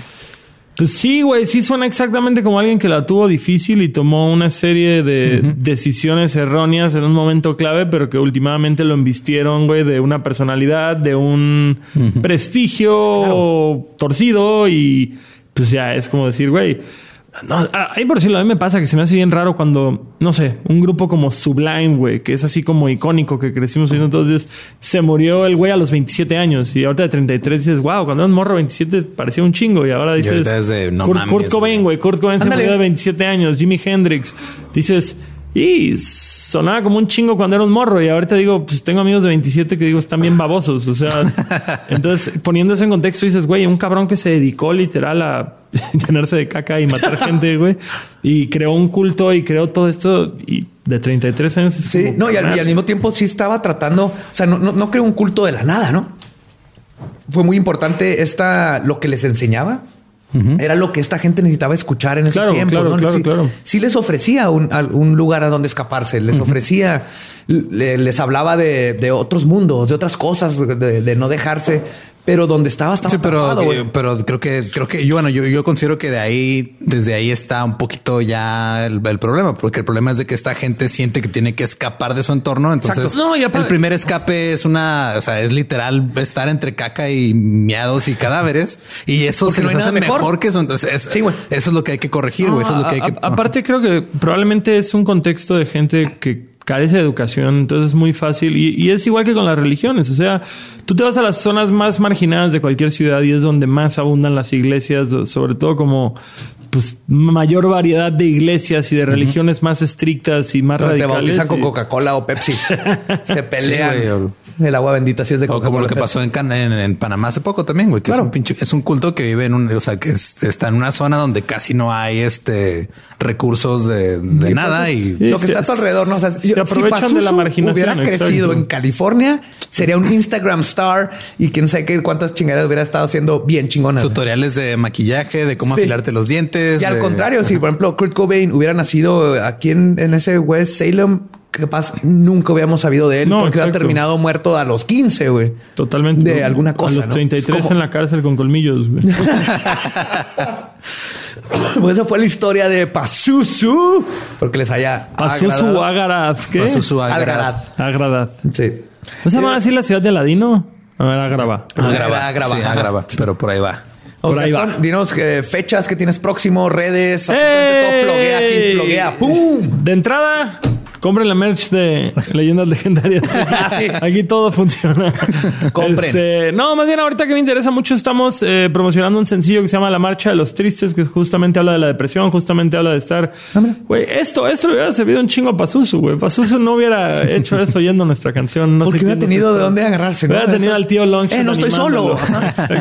Pues sí, güey, sí suena exactamente como alguien que la tuvo difícil y tomó una serie de decisiones erróneas en un momento clave, pero que últimamente lo embistieron, güey, de una personalidad, de un prestigio torcido y pues ya es como decir, güey, no, ahí por decirlo, a mí me pasa que se me hace bien raro cuando, no sé, un grupo como Sublime, güey, que es así como icónico, que crecimos oyendo entonces, se murió el güey a los 27 años y ahorita de 33 dices, wow, cuando era un morro 27 parecía un chingo y ahora dices, Kurt, Cobain, güey, Kurt Cobain se murió de 27 años, Jimi Hendrix, dices, y sonaba como un chingo cuando era un morro. Y ahorita digo, pues tengo amigos de 27 que digo, están bien babosos. O sea, entonces poniendo eso en contexto, dices, güey, un cabrón que se dedicó literal a llenarse de caca y matar gente, güey. Y creó un culto y creó todo esto. Y de 33 años. sí, no, y al, mismo tiempo sí estaba tratando, o sea, no, no, no creó un culto de la nada, ¿no? Fue muy importante esta, lo que les enseñaba era lo que esta gente necesitaba escuchar en esos tiempos. Claro, claro, sí, claro. sí, les ofrecía un, lugar a donde escaparse, les ofrecía, les hablaba de, otros mundos, de otras cosas, de, no dejarse. Pero donde estaba estaba sí, pero, pero creo que creo que yo bueno yo, yo considero que de ahí desde ahí está un poquito ya el, problema porque el problema es de que esta gente siente que tiene que escapar de su entorno. Entonces el primer escape es una o sea es literal estar entre caca y miados y cadáveres y eso se les hace mejor. que eso. Entonces eso es lo que hay que corregir eso es lo que hay que aparte creo que probablemente es un contexto de gente que carece de educación, entonces es muy fácil. Y, es igual que con las religiones. O sea, tú te vas a las zonas más marginadas de cualquier ciudad y es donde más abundan las iglesias, sobre todo como pues mayor variedad de iglesias y de religiones más estrictas y más radicales. Te bautizan con Coca-Cola o Pepsi. Se pelean. el agua bendita sí es de Coca-Cola. Como lo que pasó en, en, Panamá hace poco también, güey, que es un pinche, es un culto que vive en un, o sea, que está en una zona donde casi no hay este recursos de, de nada y lo que está a tu alrededor, no o sea, se aprovechan de la marginación. Hubiera crecido en California, sería un Instagram star y quién sabe qué cuántas chingaderas hubiera estado haciendo bien chingonas. Tutoriales de maquillaje, de cómo afilarte los dientes y al contrario, si por ejemplo Kurt Cobain hubiera nacido aquí en, ese West Salem, capaz nunca hubiéramos sabido de él porque ha terminado muerto a los 15, güey. Totalmente. De alguna cosa. A los 33 en la cárcel con colmillos, güey. pues esa fue la historia de Pazuzu. Porque les haya. Pazuzu Agarad. ¿Qué? Pazuzu Agarad. Agarad. Sí. ¿No se llama así la ciudad de Ladino? A ver, Agrava. Agrava. Agrava. Sí, Agrava. Pero por ahí va. Por ahí va. Dinos eh, fechas que tienes próximo, redes, absolutamente todo. Ploguea aquí, ploguea. ¡Pum! De entrada, Compren la merch de Leyendas Legendarias. Ah, Aquí todo funciona. Compren. Este, no, más bien ahorita que me interesa mucho, estamos eh, promocionando un sencillo que se llama La Marcha de los Tristes, que justamente habla de la depresión, justamente habla de estar. Ah, güey, esto, esto le hubiera servido un chingo a Pazuzu, güey. Pazuzu no hubiera hecho eso oyendo nuestra canción. No Porque hubiera tenido de dónde agarrarse. Hubiera tenido al tío Long. Eh, no estoy solo.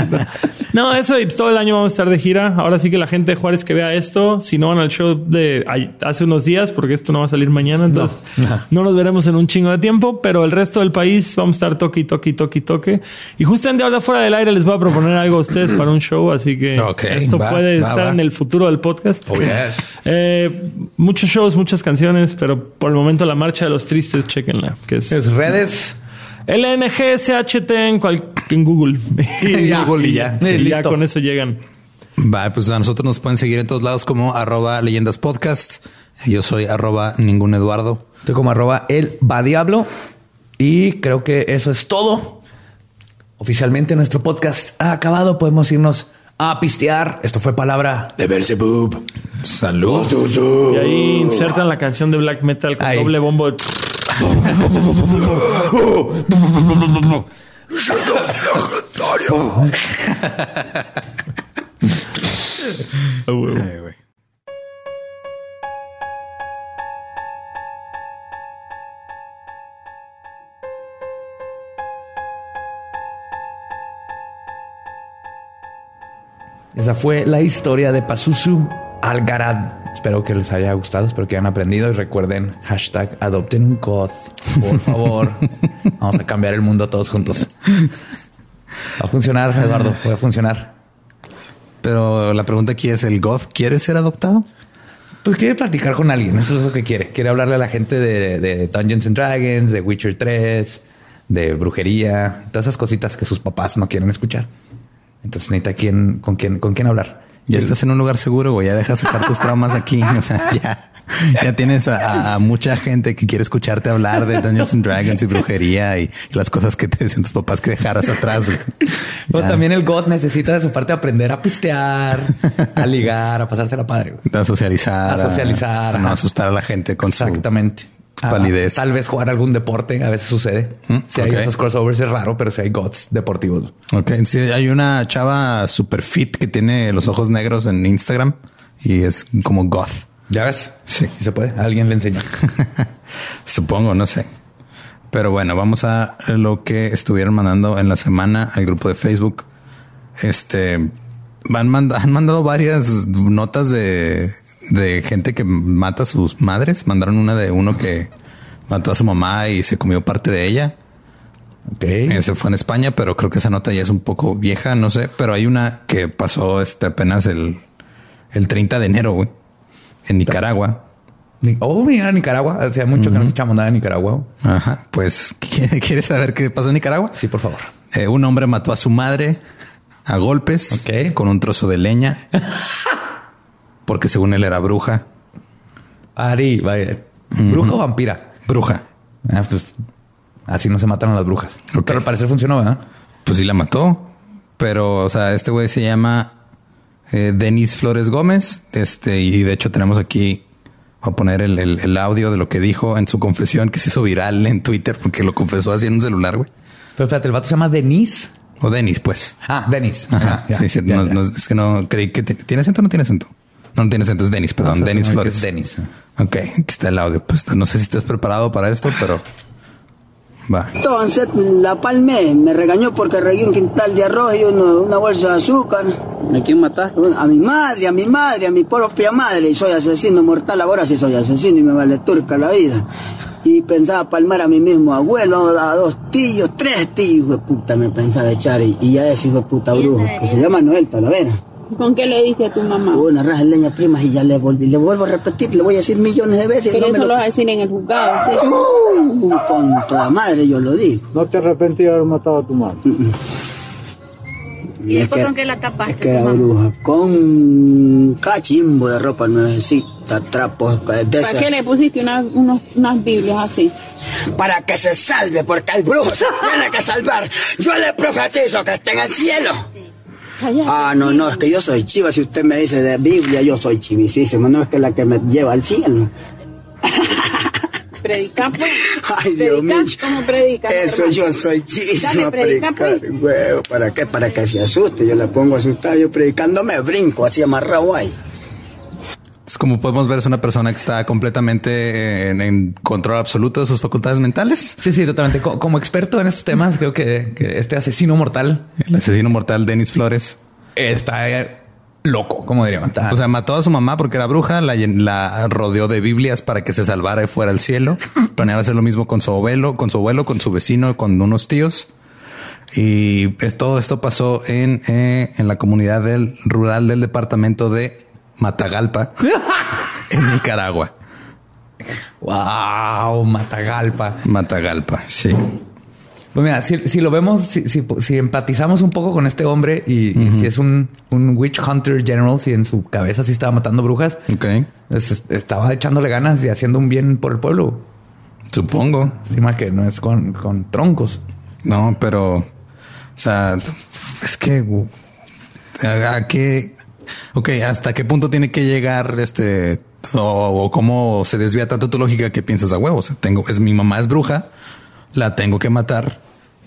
no, eso y todo el año vamos a estar de gira. Ahora sí que la gente de Juárez que vea esto, si no van al show de hace unos días, porque esto no va a salir mañana, entonces no. nos veremos en un chingo de tiempo, pero el resto del país vamos a estar toque, toque, toque, toque. Y justamente ahora fuera del aire les voy a proponer algo a ustedes para un show, así que esto puede estar en el futuro del podcast. Oh, eh, muchos shows, muchas canciones, pero por el momento la marcha de los tristes, chequenla. Que es, redes. LNGSHT en, en Google. y Google y ya. ya con eso llegan. Va, pues a nosotros nos pueden seguir en todos lados como arroba leyendas podcast. Yo soy arroba ningún Eduardo. Estoy como arroba el va diablo. Y creo que eso es todo. Oficialmente nuestro podcast ha acabado. Podemos irnos a pistear. Esto fue palabra de Belzebub. Salud. Y ahí insertan la canción de black metal con doble bombo. Esa fue la historia de Pazuzu Algarad. Espero que les haya gustado, espero que hayan aprendido y recuerden hashtag adopten un goth. Por favor, vamos a cambiar el mundo todos juntos. Va a funcionar, Eduardo, va a funcionar. Pero la pregunta aquí es, ¿el goth quiere ser adoptado? Pues quiere platicar con alguien, eso es lo que quiere. Quiere hablarle a la gente de, de Dungeons and Dragons, de Witcher 3, de brujería, todas esas cositas que sus papás no quieren escuchar. Entonces necesita quién, con quién, con quién hablar. Ya estás en un lugar seguro, güey. Ya dejas sacar tus traumas aquí. O sea, ya, ya tienes a, mucha gente que quiere escucharte hablar de Dungeons and Dragons y brujería y, las cosas que te decían tus papás que dejaras atrás. Güey. también el God necesita de su parte aprender a pistear, a ligar, a pasársela padre. A socializar. A socializar. A, no asustar a la gente con Exactamente. Validez. tal vez jugar algún deporte, a veces sucede. Mm, si hay esos crossovers es raro, pero si hay gods deportivos. Ok, sí, hay una chava super fit que tiene los ojos negros en Instagram y es como goth. ¿Ya ves? Sí. Si se puede. Alguien le enseña. Supongo, no sé. Pero bueno, vamos a lo que estuvieron mandando en la semana al grupo de Facebook. Este han, han mandado varias notas de de gente que mata a sus madres. Mandaron una de uno que mató a su mamá y se comió parte de ella. Ok. Ese fue en España, pero creo que esa nota ya es un poco vieja, no sé. Pero hay una que pasó este apenas el, el 30 de enero, güey, en Nicaragua. Oh, mira, Nicaragua. Hacía mucho que no escuchamos nada de Nicaragua. Ajá. Pues, ¿quieres saber qué pasó en Nicaragua? Sí, por favor. Eh, un hombre mató a su madre a golpes con un trozo de leña porque según él era bruja. Ari, vaya. ¿Bruja o vampira? Bruja. Ah, pues así no se mataron las brujas. Pero al parecer funcionó, ¿verdad? Pues sí la mató. Pero, o sea, este güey se llama eh, Denis Flores Gómez. Este, y de hecho tenemos aquí, voy a poner el, audio de lo que dijo en su confesión que se hizo viral en Twitter porque lo confesó así en un celular, güey. Pero espérate, el vato se llama Denis. O Denis, pues. Ah, Denis. sí, sí, es que no creí que tiene acento o no tiene acento. No, no tiene acento, es Denis, perdón, Denis Flores. Denis. Ok, aquí está el audio. Pues no sé si estás preparado para esto, pero va. Entonces la palmé, me regañó porque regué un quintal de arroz y una bolsa de azúcar. ¿A quién mataste? A mi madre, a mi madre, a mi propia madre. Y soy asesino mortal, ahora sí soy asesino y me vale turca la vida. Y pensaba palmar a mi mismo abuelo, a dos tíos, tres tíos, de puta, me pensaba echar. Y, y ya ese hijo de puta brujo, que se llama Noel Talavera. ¿Con qué le dije a tu mamá? Una raja de leña primas y ya le volví. Le vuelvo a repetir, le voy a decir millones de veces. Pero eso lo... vas a decir en el juzgado, ¿sí? Uh, con toda madre yo lo digo. ¿No te arrepentí de haber matado a tu madre? ¿Y después con qué la tapaste? Es que era bruja. Con cachimbo de ropa nuevecita, trapos de ¿Para qué le pusiste una, unos, unas Biblias así? Para que se salve, porque hay brujos tiene que salvar. Yo le profetizo que esté en el cielo. Ah, no, no, es que yo soy chiva. Si usted me dice de Biblia, yo soy chivisísimo. No es que la que me lleva al cielo. Predica, pues. Ay, Dios mío. ¿Cómo predica? Eso yo soy chivísimo a predicar. Pues. ¿Para qué? Para que se asuste. Yo le pongo asustado. Yo predicando me brinco así amarrado ahí. Es como podemos ver, es una persona que está completamente en, control absoluto de sus facultades mentales. Sí, sí, totalmente. Como, experto en estos temas, creo que, este asesino mortal, el asesino mortal Denis Flores, está loco, como diríamos. O sea, mató a su mamá porque era bruja, la, rodeó de Biblias para que se salvara y fuera al cielo. Planeaba hacer lo mismo con su abuelo, con su abuelo, con su vecino, con unos tíos. Y todo esto pasó en, eh, en la comunidad del, rural del departamento de Matagalpa, en Nicaragua. Wow, Matagalpa. Matagalpa, sí. Pues mira, si, lo vemos, si, empatizamos un poco con este hombre y, si es un, witch hunter general, si en su cabeza sí estaba matando brujas, okay. Pues, estaba echándole ganas y haciendo un bien por el pueblo. Supongo. Estima que no es con, con troncos. No, pero, o sea, es que a qué Ok, ¿hasta qué punto tiene que llegar este o, cómo se desvía tanto tu lógica que piensas a huevos? tengo, es mi mamá es bruja, la tengo que matar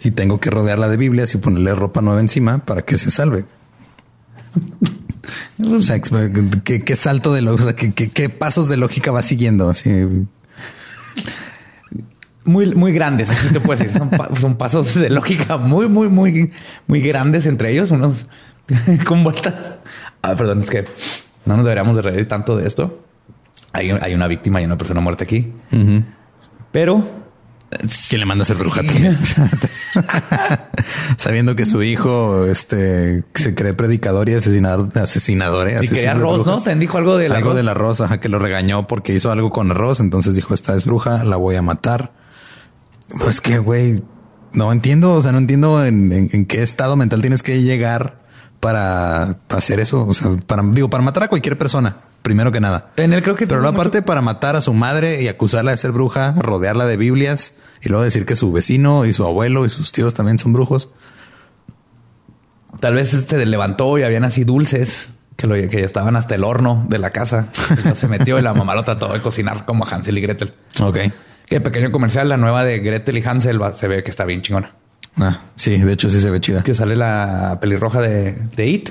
y tengo que rodearla de Biblias y ponerle ropa nueva encima para que se salve. o sea, ¿qué, salto de lógica, qué, pasos de lógica va siguiendo? Así. Muy, muy grandes, así te puedo decir. Son, son pasos de lógica muy, muy, muy, muy grandes entre ellos, unos con vueltas Ah, perdón, es que no nos deberíamos de reír tanto de esto. Hay, una víctima y una persona muerta aquí. Pero que le manda a ser bruja Sabiendo que su hijo este, se cree predicador y asesinador, asesinador. ¿eh? Y arroz, ¿no? Te dijo algo del algo arroz. del arroz, ajá, que lo regañó porque hizo algo con arroz. Entonces dijo, esta es bruja, la voy a matar. Pues que, güey, no entiendo. O sea, no entiendo en qué estado mental tienes que llegar para hacer eso. O sea, para, digo, para matar a cualquier persona, primero que nada. En él creo que. Pero aparte, para matar a su madre y acusarla de ser bruja, rodearla de Biblias y luego decir que su vecino y su abuelo y sus tíos también son brujos. Tal vez este levantó y habían así dulces que, lo, que ya estaban hasta el horno de la casa. se metió y la mamá lo trató de cocinar como Hansel y Gretel. Ok. Qué pequeño comercial, la nueva de Gretel y Hansel se ve que está bien chingona. Ah, sí, de hecho sí se ve chida. Que sale la pelirroja de, de It.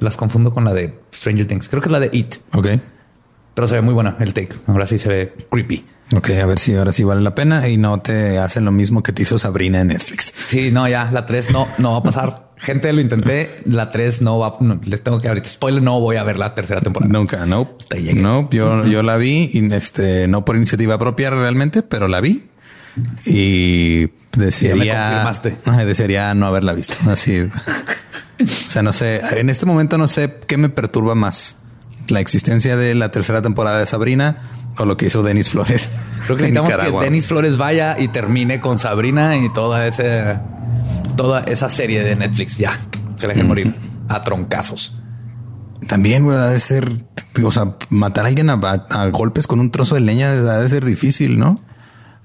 Las confundo con la de Stranger Things. Creo que es la de It. Ok. Pero se ve muy buena el take. Ahora sí se ve creepy. Ok, a ver si ahora sí vale la pena y no te hacen lo mismo que te hizo Sabrina en Netflix. Sí, no, ya la 3 no, no va a pasar. Gente, lo intenté. La 3 no va. les tengo que ahorita spoiler. No voy a ver la tercera temporada. Nunca, no. No, yo, yo la vi y este no por iniciativa propia realmente, pero la vi y desearía, desearía no haberla visto. Así. o sea, no sé, en este momento no sé qué me perturba más. La existencia de la tercera temporada de Sabrina o lo que hizo Denis Flores. Creo que necesitamos que Denis Flores vaya y termine con Sabrina y toda ese toda esa serie de Netflix ya se la dejen morir a troncazos. También, güey, debe ser, o sea, matar a alguien a, a golpes con un trozo de leña debe ser difícil, ¿no?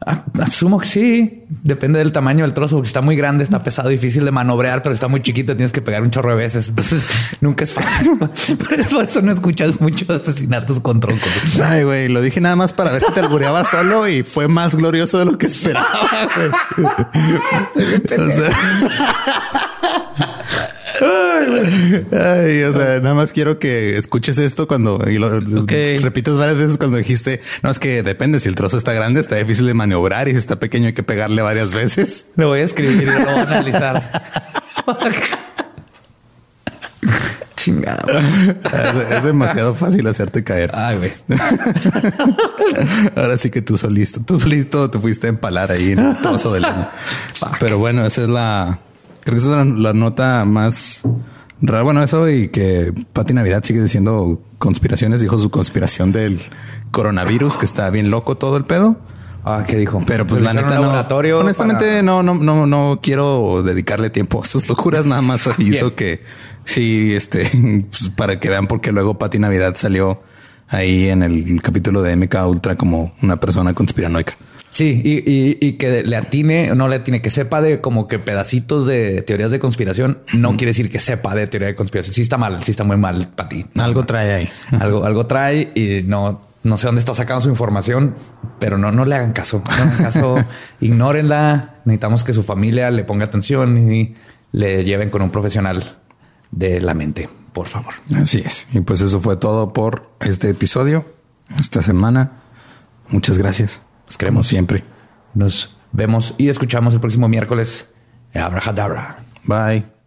Asumo que sí. Depende del tamaño del trozo, porque está muy grande, está pesado, difícil de manobrear, pero está muy chiquito, tienes que pegar un chorro de veces. Entonces nunca es fácil. pero por eso no escuchas muchos asesinatos con troncos. Ay, güey, lo dije nada más para ver si te albureaba solo y fue más glorioso de lo que esperaba. Ay, o sea, nada más quiero que escuches esto cuando y lo repites varias veces cuando dijiste, no es que depende si el trozo está grande, está difícil de maniobrar y si está pequeño hay que pegarle varias veces. Lo voy a escribir y lo voy a analizar. Chingado. Es, demasiado fácil hacerte caer. Ay, güey. Ahora sí que tú solito, tú solito te fuiste a empalar ahí en el trozo de leña. Pero bueno, esa es la Creo que esa es la, nota más rara. Bueno, eso y que Pati Navidad sigue diciendo conspiraciones. Dijo su conspiración del coronavirus, que está bien loco todo el pedo. Ah, ¿qué dijo? Pero pues la neta no. Honestamente, no, no, no, no quiero dedicarle tiempo a sus locuras. Nada más hizo que sí, este, pues, para que vean porque luego Pati Navidad salió ahí en el capítulo de MK Ultra como una persona conspiranoica. Sí, y, que le atine, no le atine, que sepa de como que pedacitos de teorías de conspiración, no quiere decir que sepa de teoría de conspiración. Sí está mal, sí está muy mal para ti. Algo trae ahí. Algo, algo trae y no, no sé dónde está sacando su información, pero no, no le hagan caso. No hagan caso, ignórenla. Necesitamos que su familia le ponga atención y le lleven con un profesional de la mente, por favor. Así es. Y pues eso fue todo por este episodio, esta semana. Muchas gracias. Nos queremos siempre. Nos vemos y escuchamos el próximo miércoles. Abrahadabra. Bye.